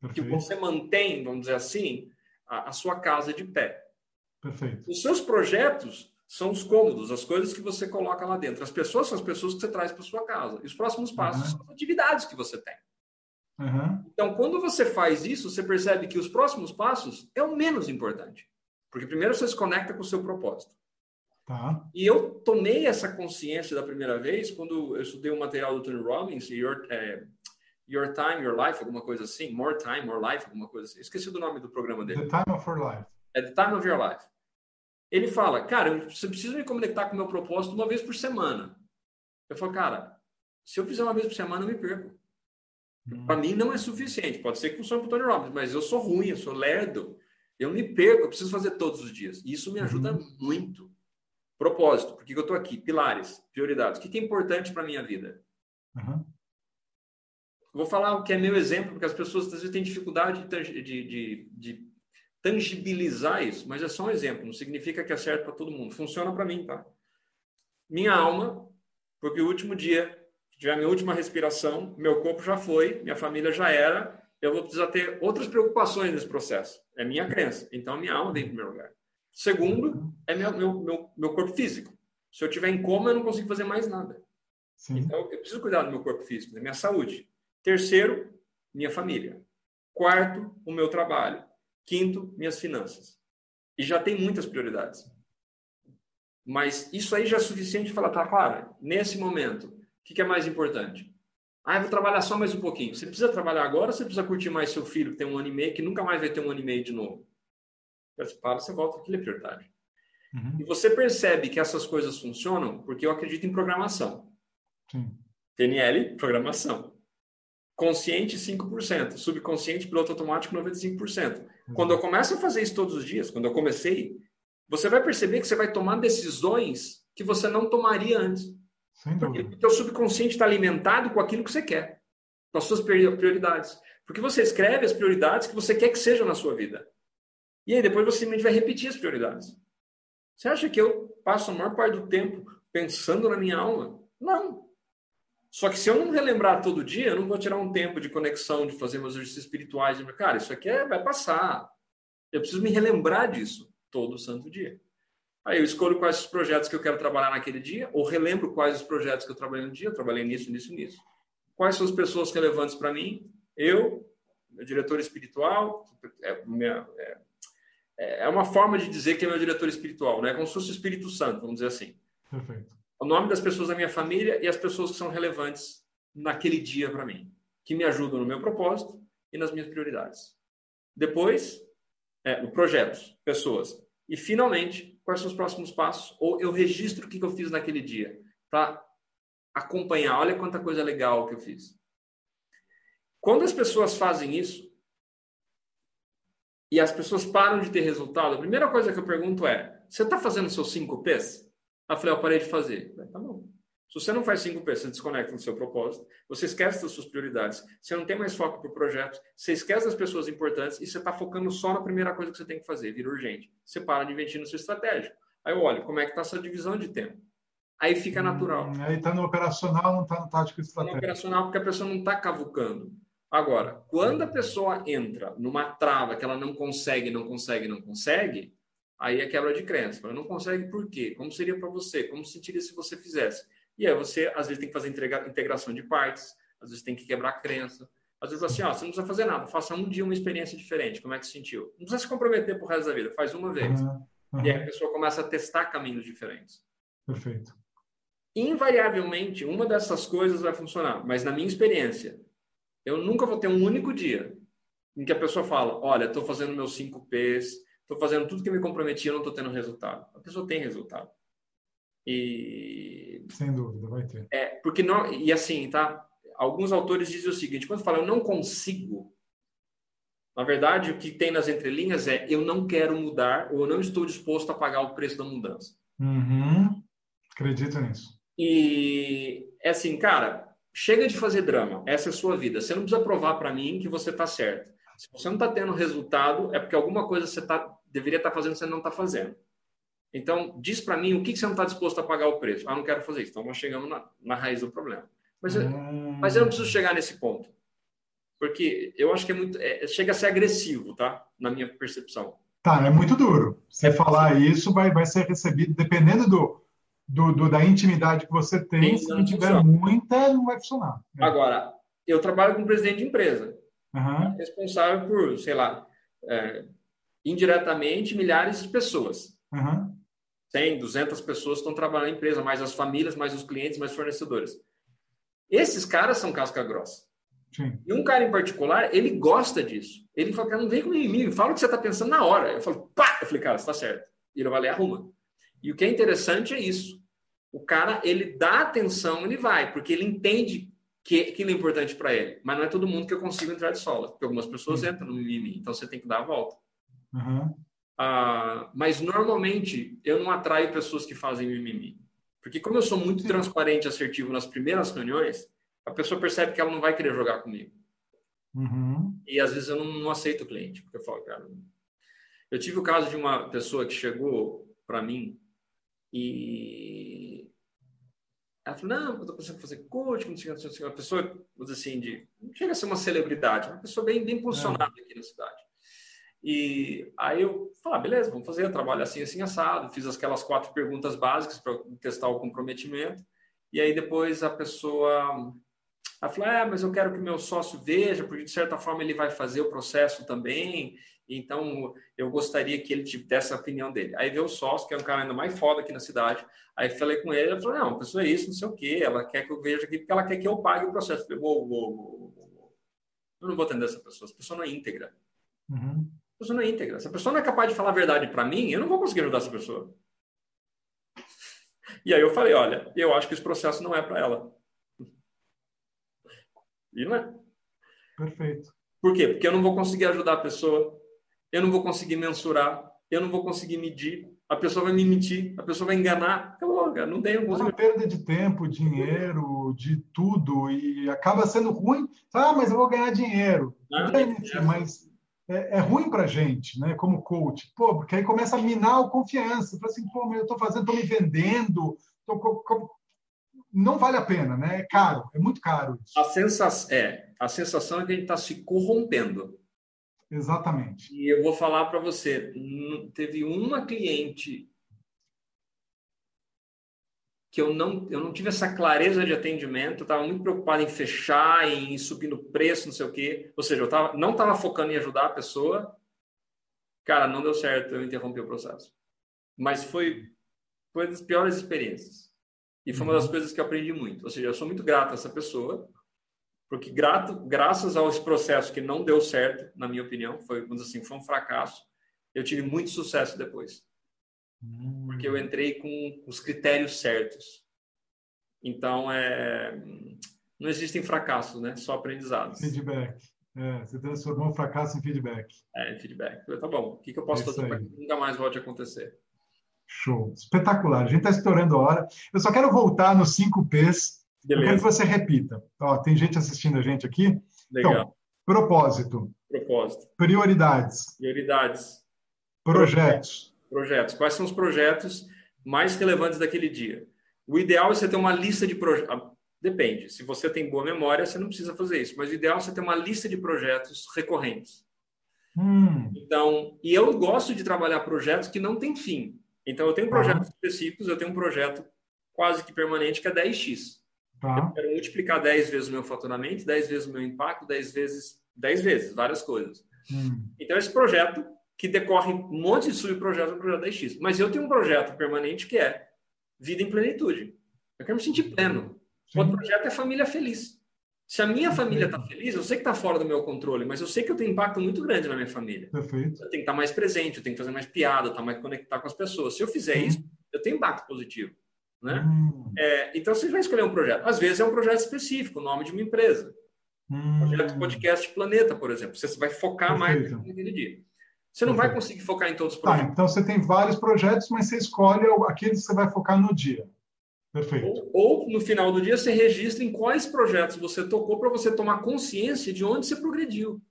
Perfeito. que você mantém, vamos dizer assim, a, a sua casa de pé. Perfeito. Os seus projetos são os cômodos, as coisas que você coloca lá dentro. As pessoas são as pessoas que você traz para sua casa. E os próximos passos uhum. são as atividades que você tem. Uhum. Então, quando você faz isso, você percebe que os próximos passos é o menos importante. Porque primeiro você se conecta com o seu propósito. Tá. E eu tomei essa consciência da primeira vez quando eu estudei o um material do Tony Robbins, Your, é, Your Time, Your Life, alguma coisa assim. More Time, More Life, alguma coisa assim. Esqueci do nome do programa dele. The Time of Your Life. É The Time of Your Life. Ele fala, cara, você precisa me conectar com o meu propósito uma vez por semana. Eu falo, cara, se eu fizer uma vez por semana, eu me perco. Hum. Para mim não é suficiente. Pode ser que funcione para o Tony Robbins, mas eu sou ruim, eu sou lerdo. Eu me perco, eu preciso fazer todos os dias. E isso me ajuda uhum. muito. Propósito, por que eu estou aqui? Pilares, prioridades. O que é importante para a minha vida? Uhum. Vou falar o que é meu exemplo, porque as pessoas às vezes têm dificuldade de, de, de tangibilizar isso, mas é só um exemplo, não significa que é certo para todo mundo. Funciona para mim, tá? Minha alma, porque o último dia que tiver minha última respiração, meu corpo já foi, minha família já era, eu vou precisar ter outras preocupações nesse processo. É minha crença. Então, minha alma vem em primeiro lugar. Segundo, é meu, meu, meu, meu corpo físico. Se eu tiver em coma, eu não consigo fazer mais nada. Sim. Então, eu preciso cuidar do meu corpo físico, da minha saúde. Terceiro, minha família. Quarto, o meu trabalho. Quinto, minhas finanças. E já tem muitas prioridades. Mas isso aí já é suficiente para falar, tá, claro, nesse momento, o que é mais importante? Ah, eu vou trabalhar só mais um pouquinho. Você precisa trabalhar agora ou você precisa curtir mais seu filho que tem um ano e meio, que nunca mais vai ter um ano e meio de novo? Você para, você volta, aquilo é prioridade. Uhum. E você percebe que essas coisas funcionam porque eu acredito em programação. Sim. TNL, programação. Consciente, 5%. Subconsciente, piloto automático, 95%. Uhum. Quando eu começo a fazer isso todos os dias, quando eu comecei, você vai perceber que você vai tomar decisões que você não tomaria antes. Porque o teu subconsciente está alimentado com aquilo que você quer, com as suas prioridades. Porque você escreve as prioridades que você quer que sejam na sua vida. E aí depois você simplesmente vai repetir as prioridades. Você acha que eu passo a maior parte do tempo pensando na minha alma? Não. Só que se eu não relembrar todo dia, eu não vou tirar um tempo de conexão, de fazer meus exercícios espirituais. Cara, isso aqui é, vai passar. Eu preciso me relembrar disso todo santo dia. Aí eu escolho quais os projetos que eu quero trabalhar naquele dia, ou relembro quais os projetos que eu trabalhei no dia. Eu trabalhei nisso, nisso, nisso. Quais são as pessoas relevantes para mim? Eu, meu diretor espiritual, é, minha, é, é, uma forma de dizer que é meu diretor espiritual, né? Como se fosse o Espírito Santo, vamos dizer assim. Perfeito o nome das pessoas da minha família e as pessoas que são relevantes naquele dia para mim, que me ajudam no meu propósito e nas minhas prioridades. Depois, é, projetos, pessoas. E, finalmente, quais são os próximos passos? Ou eu registro o que eu fiz naquele dia, para acompanhar. Olha quanta coisa legal que eu fiz. Quando as pessoas fazem isso e as pessoas param de ter resultado, a primeira coisa que eu pergunto é: você está fazendo seus 5 P's? Eu falei, eu parei de fazer. Falei, tá bom. Se você não faz 5 P's, você desconecta do seu propósito, você esquece das suas prioridades, você não tem mais foco para o projeto, você esquece das pessoas importantes e você está focando só na primeira coisa que você tem que fazer, vira urgente. Você para de investir na sua estratégia. Aí eu olho, como é que está essa divisão de tempo? Aí fica natural. Hum, aí está no operacional, não está no tático estratégico. Está no operacional porque a pessoa não está cavucando. Agora, quando a pessoa entra numa trava que ela não consegue, não consegue, não consegue, aí é quebra de crença. Ela não consegue por quê? Como seria para você? Como sentiria se você fizesse? E aí você, às vezes, tem que fazer integração de partes, às vezes tem que quebrar a crença. Às vezes, assim, ó, você não precisa fazer nada, faça um dia uma experiência diferente. Como é que se sentiu? Não precisa se comprometer pro resto da vida, faz uma vez. Uhum. E aí a pessoa começa a testar caminhos diferentes. Perfeito. Invariavelmente, uma dessas coisas vai funcionar, mas na minha experiência, eu nunca vou ter um único dia em que a pessoa fala: Olha, estou fazendo meus 5 P's, estou fazendo tudo que me comprometi, eu não estou tendo resultado. A pessoa tem resultado. E. Sem dúvida, vai ter. É, porque não. E assim, tá? Alguns autores dizem o seguinte: quando falam eu não consigo, na verdade, o que tem nas entrelinhas é eu não quero mudar ou eu não estou disposto a pagar o preço da mudança. Uhum. Acredito nisso. E é assim, cara, chega de fazer drama. Essa é a sua vida. Você não precisa provar para mim que você está certo. Se você não está tendo resultado, é porque alguma coisa você tá, deveria estar tá fazendo você não está fazendo. Então, diz para mim o que, que você não está disposto a pagar o preço. Ah, não quero fazer isso. Então, nós chegamos na, na raiz do problema. Mas, hum. mas eu não preciso chegar nesse ponto. Porque eu acho que é muito. É, chega a ser agressivo, tá? Na minha percepção. Tá, é muito duro. Você falar isso vai, vai ser recebido, dependendo do, do, do, da intimidade que você tem, se não tiver funciona. muita, não vai funcionar. É. Agora, eu trabalho com presidente de empresa, uhum. responsável por, sei lá, é, indiretamente milhares de pessoas. Uhum. 100, 200 pessoas estão trabalhando na empresa, mais as famílias, mais os clientes, mais fornecedores. Esses caras são casca grossa. Sim. E um cara em particular, ele gosta disso. Ele fala, cara, não vem com mim, fala o que você está pensando na hora. Eu falo, pá! Eu falei, cara, você está certo. E ele vai lá e arruma. E o que é interessante é isso. O cara, ele dá atenção, ele vai, porque ele entende que aquilo é importante para ele. Mas não é todo mundo que eu consigo entrar de sola, porque algumas pessoas entram no mimimi, então você tem que dar a volta. Uhum. Mas normalmente eu não atraio pessoas que fazem mimimi. Porque como eu sou muito transparente e assertivo nas primeiras reuniões, a pessoa percebe que ela não vai querer jogar comigo. Uhum. E às vezes eu não, não aceito o cliente, porque eu falo, cara. Eu tive o caso de uma pessoa que chegou para mim e ela falou, não, eu tô pensando em fazer coach, não sei, não sei, uma pessoa, assim, de, não chega a ser uma celebridade, uma pessoa bem, bem posicionada é. aqui na cidade. E aí eu falei, ah, beleza, vamos fazer, trabalho assim, assim, assado. Fiz aquelas quatro perguntas básicas para testar o comprometimento. E aí depois a pessoa falou, ah, mas eu quero que meu sócio veja, porque de certa forma ele vai fazer o processo também. Então, eu gostaria que ele tivesse a opinião dele. Aí veio o sócio, que é um cara ainda mais foda aqui na cidade. Aí falei com ele, ele falou, não, a pessoa é isso, não sei o quê. Ela quer que eu veja aqui, porque ela quer que eu pague o processo. Eu falei, uou, uou, uou, uou. Eu não vou atender essa pessoa. Essa pessoa não é íntegra. Uhum. A pessoa não é íntegra. Se a pessoa não é capaz de falar a verdade para mim, eu não vou conseguir ajudar essa pessoa. E aí eu falei, olha, eu acho que esse processo não é para ela. E não é. Perfeito. Por quê? Porque eu não vou conseguir ajudar a pessoa eu não vou conseguir mensurar, eu não vou conseguir medir, a pessoa vai me mentir, a pessoa vai enganar. Acabou, cara, não tem. É uma perda de tempo, dinheiro, de tudo, e acaba sendo ruim. Ah, mas eu vou ganhar dinheiro. Não, gente, é. Mas é, é ruim para gente, né? Como coach. Pô, porque aí começa a minar a confiança. Fala assim, pô, eu estou fazendo, estou me vendendo, tô, não vale a pena, né? É caro, é muito caro. Isso. A sensação é, a sensação é que a gente está se corrompendo. Exatamente. E eu vou falar para você, teve uma cliente que eu não, eu não tive essa clareza de atendimento, estava muito preocupado em fechar, em subir no preço, não sei o quê. Ou seja, eu tava, não estava focando em ajudar a pessoa. Cara, não deu certo, eu interrompi o processo. Mas foi, foi uma das piores experiências. E foi uma das uhum. coisas que eu aprendi muito. Ou seja, eu sou muito grato a essa pessoa, porque grato, graças a esse processo que não deu certo, na minha opinião, foi, vamos assim, foi um fracasso, eu tive muito sucesso depois. Hum. Porque eu entrei com os critérios certos. Então, é, não existem fracassos, né? Só aprendizados. Feedback. É, você transformou o fracasso em feedback. É, em feedback. Tá bom. O que, que eu posso é fazer para que nunca mais volte a acontecer? Show. Espetacular. A gente está estourando a hora. Eu só quero voltar nos 5 P's. Beleza. Eu quero que você repita. Ó, tem gente assistindo a gente aqui. Legal. Então, propósito. Propósito. Prioridades. Prioridades. Projetos. Projetos. Quais são os projetos mais relevantes daquele dia? O ideal é você ter uma lista de projetos. Ah, depende. Se você tem boa memória, você não precisa fazer isso. Mas o ideal é você ter uma lista de projetos recorrentes. Hum. Então, e eu gosto de trabalhar projetos que não têm fim. Então, eu tenho projetos específicos, eu tenho um projeto quase que permanente que é 10x. Tá. Eu quero multiplicar 10 vezes o meu faturamento, 10 vezes o meu impacto, 10 vezes, 10 vezes, várias coisas. Hum. Então, esse projeto, que decorre um monte de subprojetos no projeto 10x. Mas eu tenho um projeto permanente que é vida em plenitude. Eu quero me sentir pleno. O outro projeto é família feliz. Se a minha família está feliz, eu sei que está fora do meu controle, mas eu sei que eu tenho impacto muito grande na minha família. Perfeito. Eu tenho que estar mais presente, eu tenho que fazer mais piada, estar mais conectar com as pessoas. Se eu fizer Sim. isso, eu tenho impacto positivo. Né? Hum. É, então, você vai escolher um projeto. Às vezes é um projeto específico, o nome de uma empresa. Hum. Projeto podcast Planeta, por exemplo. Você vai focar Perfeito. mais naquele dia. Você não vai conseguir focar em todos os tá, projetos. Tá, então você tem vários projetos, mas você escolhe aqueles que você vai focar no dia. Perfeito. Ou, ou no final do dia você registra em quais projetos você tocou para você tomar consciência de onde você progrediu.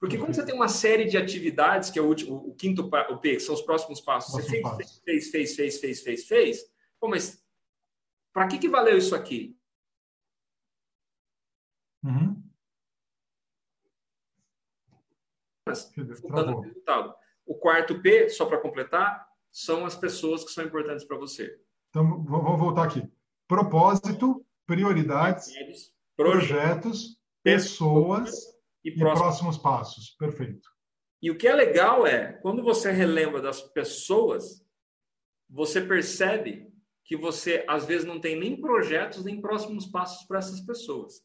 Porque quando você tem uma série de atividades, que é o, último, o quinto o P, que são os próximos passos, Próximo você passo. fez, fez, fez, fez, fez, fez, fez. Pô, mas para que, que valeu isso aqui? Uhum. Mas, resultado. O quarto P, só para completar, são as pessoas que são importantes para você. Então, vamos voltar aqui. Propósito, prioridades, projetos, pessoas e, e próximos. próximos passos. Perfeito. E o que é legal é, quando você relembra das pessoas, você percebe que você, às vezes, não tem nem projetos, nem próximos passos para essas pessoas.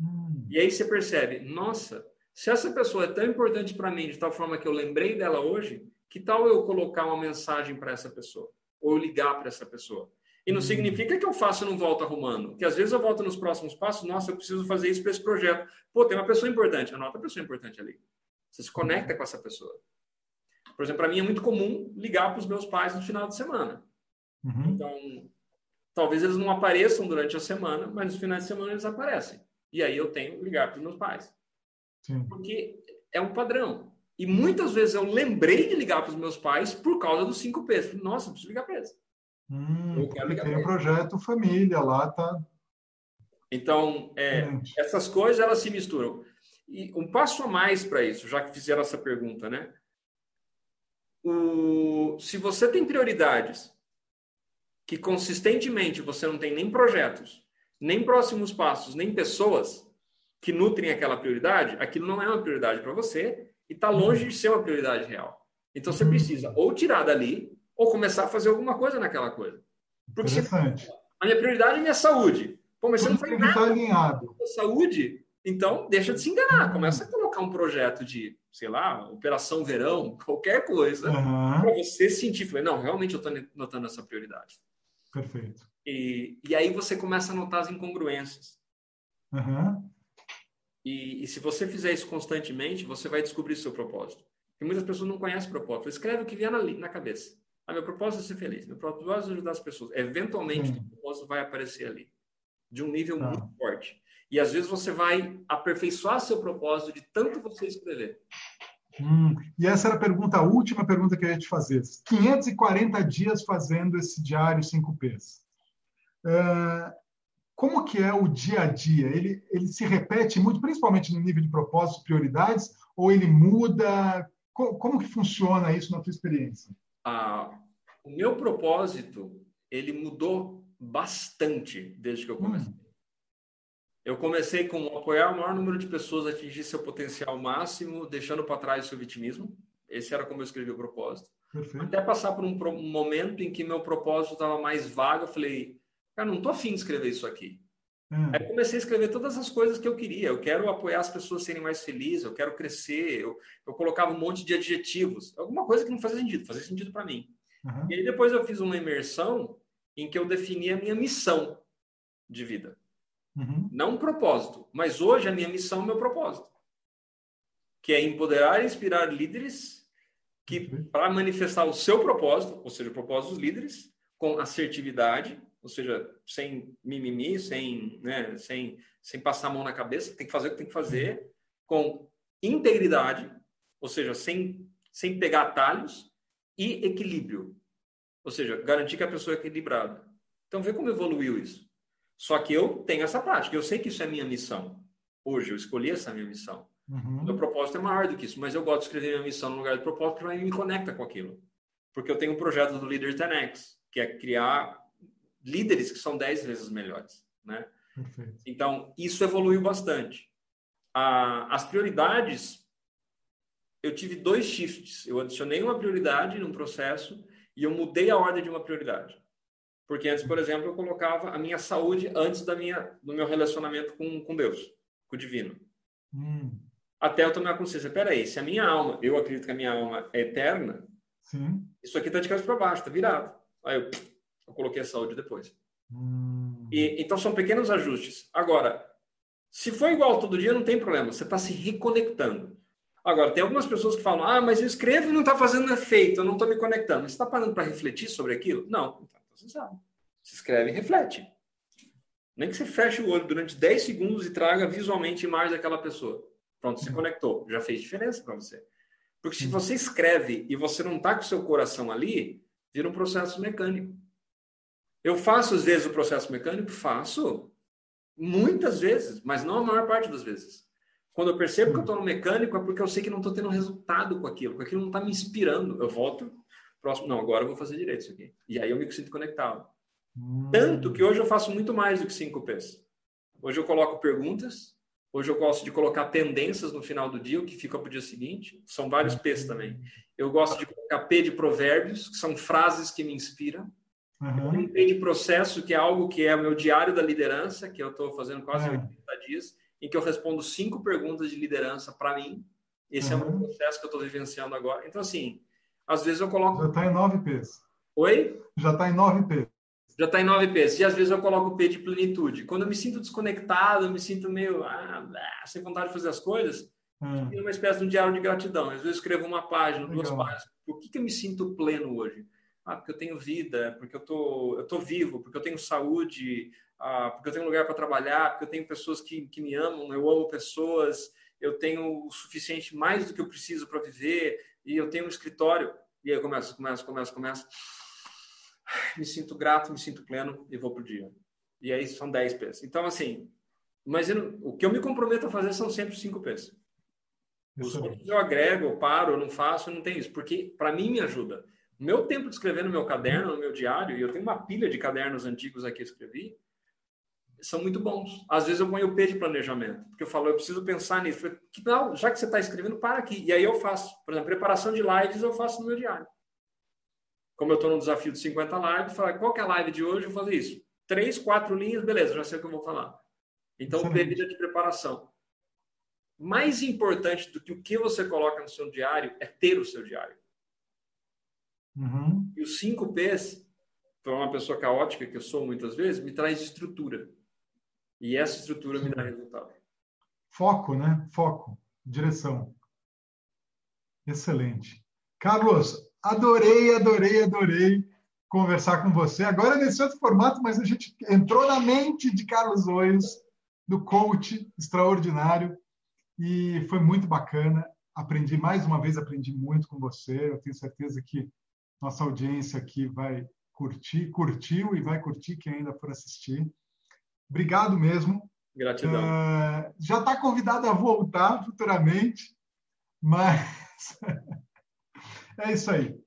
Hum. E aí você percebe, nossa, se essa pessoa é tão importante para mim, de tal forma que eu lembrei dela hoje, que tal eu colocar uma mensagem para essa pessoa? ou ligar para essa pessoa. E não significa que eu faço e não volto arrumando. Que às vezes eu volto nos próximos passos, nossa, eu preciso fazer isso para esse projeto. Pô, tem uma pessoa importante, anota a pessoa importante ali. Você se conecta com essa pessoa. Por exemplo, para mim é muito comum ligar para os meus pais no final de semana. Uhum. Então, talvez eles não apareçam durante a semana, mas nos finais de semana eles aparecem. E aí eu tenho que ligar para os meus pais. Sim. Porque é um padrão. E muitas vezes eu lembrei de ligar para os meus pais por causa dos 5 P's. Nossa, eu preciso ligar para eles. Hum, eu quero ligar tem o projeto família lá, tá? Então, é, essas coisas elas se misturam. E um passo a mais para isso, já que fizeram essa pergunta, né? O, se você tem prioridades que consistentemente você não tem nem projetos, nem próximos passos, nem pessoas que nutrem aquela prioridade, aquilo não é uma prioridade para você e está longe de ser uma prioridade real. Então você precisa ou tirar dali ou começar a fazer alguma coisa naquela coisa. Porque se, a minha prioridade é minha saúde. Pô, mas Tudo você não faz nada alinhado. saúde, então deixa de se enganar. Começa a colocar um projeto de, sei lá, operação verão, qualquer coisa, uhum. para você sentir, não, realmente eu estou notando essa prioridade. Perfeito. E, e aí você começa a notar as incongruências. Uhum. E, e, se você fizer isso constantemente, você vai descobrir seu propósito. E muitas pessoas não conhecem o propósito. Escreve o que vier na, na cabeça. Ah, meu propósito é ser feliz. Meu propósito é ajudar as pessoas. Eventualmente, o propósito vai aparecer ali. De um nível tá. muito forte. E às vezes você vai aperfeiçoar seu propósito de tanto você escrever. Hum, e essa era a pergunta, a última pergunta que eu ia te fazer. 540 dias fazendo esse diário 5Ps. Uh, como que é o dia a dia? Ele, ele se repete muito, principalmente no nível de propósitos, prioridades, ou ele muda? Como, como que funciona isso na tua experiência? Ah, o meu propósito, ele mudou bastante desde que eu comecei. Hum. Eu comecei com apoiar o maior número de pessoas a atingir seu potencial máximo, deixando para trás o seu vitimismo. Esse era como eu escrevi o propósito. Perfeito. Até passar por um, um momento em que meu propósito estava mais vago, eu falei, Cara, não tô afim de escrever isso aqui. Hum. Aí comecei a escrever todas as coisas que eu queria. Eu quero apoiar as pessoas a serem mais felizes, eu quero crescer. Eu, eu colocava um monte de adjetivos. Alguma coisa que não fazia sentido, fazia sentido para mim. Uhum. E aí depois eu fiz uma imersão em que eu defini a minha missão de vida. Uhum. Não um propósito, mas hoje a minha missão é o meu propósito, que é empoderar e inspirar líderes que para manifestar o seu propósito, ou seja, o propósito dos líderes, com assertividade, ou seja, sem mimimi, sem, né, sem, sem passar a mão na cabeça, tem que fazer o que tem que fazer, com integridade, ou seja, sem, sem pegar atalhos, e equilíbrio, ou seja, garantir que a pessoa é equilibrada. Então, vê como evoluiu isso. Só que eu tenho essa prática, eu sei que isso é minha missão. Hoje, eu escolhi essa minha missão. Uhum. Meu propósito é maior do que isso, mas eu gosto de escrever minha missão no lugar do propósito porque me conecta com aquilo. Porque eu tenho um projeto do Leader 10X, que é criar líderes que são 10 vezes melhores, né? Perfeito. Então, isso evoluiu bastante. as prioridades, eu tive dois shifts. Eu adicionei uma prioridade num processo e eu mudei a ordem de uma prioridade. Porque antes, por exemplo, eu colocava a minha saúde antes da minha, do meu relacionamento com, com Deus, com o divino. Hum. Até eu tomar consciência, peraí, se a minha alma, eu acredito que a minha alma é eterna, Sim. isso aqui está de cabeça para baixo, está virado. Aí eu, eu, coloquei a saúde depois. Hum. E, então são pequenos ajustes. Agora, se for igual todo dia, não tem problema, você está se reconectando. Agora, tem algumas pessoas que falam, ah, mas eu escrevo e não está fazendo efeito, eu não estou me conectando. Você está parando para refletir sobre aquilo? Não. Então, você sabe. Se escreve e reflete. Nem que você feche o olho durante 10 segundos e traga visualmente mais daquela pessoa. Pronto, se conectou. Já fez diferença para você. Porque se você escreve e você não está com o seu coração ali, vira um processo mecânico. Eu faço, às vezes, o processo mecânico? Faço. Muitas vezes, mas não a maior parte das vezes. Quando eu percebo que eu estou no mecânico, é porque eu sei que não estou tendo resultado com aquilo, porque aquilo não está me inspirando. Eu volto, próximo, não, agora eu vou fazer direito isso aqui. E aí eu me sinto conectado. Hum. Tanto que hoje eu faço muito mais do que 5 P's. Hoje eu coloco perguntas, hoje eu gosto de colocar tendências no final do dia, o que fica para o dia seguinte. São vários P's também. Eu gosto de colocar P de provérbios, que são frases que me inspiram. Uhum. Um P de processo, que é algo que é o meu diário da liderança, que eu estou fazendo quase uhum. 80 dias, em que eu respondo cinco perguntas de liderança para mim. Esse uhum. é o processo que eu estou vivenciando agora. Então, assim, às vezes eu coloco. Já está em 9 P's. Oi? Já está em 9 P's já está em 9 P's. E às vezes eu coloco o P de plenitude. Quando eu me sinto desconectado, eu me sinto meio ah, sem vontade de fazer as coisas, hum. uma espécie de um diário de gratidão. Às vezes eu escrevo uma página, Legal. duas páginas. Por que, que eu me sinto pleno hoje? Ah, porque eu tenho vida, porque eu tô, eu tô vivo, porque eu tenho saúde, ah, porque eu tenho lugar para trabalhar, porque eu tenho pessoas que, que me amam, eu amo pessoas, eu tenho o suficiente, mais do que eu preciso para viver, e eu tenho um escritório. E aí eu começo, começo, começo, começo me sinto grato, me sinto pleno e vou pro dia. E aí são 10 P's. Então, assim, mas eu, o que eu me comprometo a fazer são sempre 5 P's. Os outros eu agrego, eu paro, eu não faço, eu não tenho isso, porque para mim me ajuda. O meu tempo de escrever no meu caderno, no meu diário, e eu tenho uma pilha de cadernos antigos aqui que eu escrevi, são muito bons. Às vezes eu ponho o P de planejamento, porque eu falo, eu preciso pensar nisso. que, não, já que você está escrevendo, para aqui. E aí eu faço. Por exemplo, preparação de lives eu faço no meu diário como eu estou no desafio de 50 lives, falar qual que é a live de hoje, eu vou fazer isso. Três, quatro linhas, beleza, já sei o que eu vou falar. Então, bebida de preparação. Mais importante do que o que você coloca no seu diário é ter o seu diário. Uhum. E os cinco P's, para uma pessoa caótica, que eu sou muitas vezes, me traz estrutura. E essa estrutura Sim. me dá resultado. Foco, né? Foco, direção. Excelente. Carlos, Adorei, adorei, adorei conversar com você. Agora nesse outro formato, mas a gente entrou na mente de Carlos Oios, do coach extraordinário, e foi muito bacana. Aprendi mais uma vez, aprendi muito com você. Eu tenho certeza que nossa audiência aqui vai curtir, curtiu e vai curtir quem ainda for assistir. Obrigado mesmo. Gratidão. Uh, já está convidado a voltar futuramente, mas É isso aí.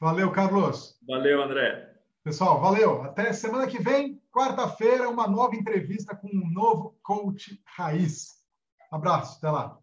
Valeu, Carlos. Valeu, André. Pessoal, valeu. Até semana que vem, quarta-feira, uma nova entrevista com um novo coach raiz. Abraço, até lá.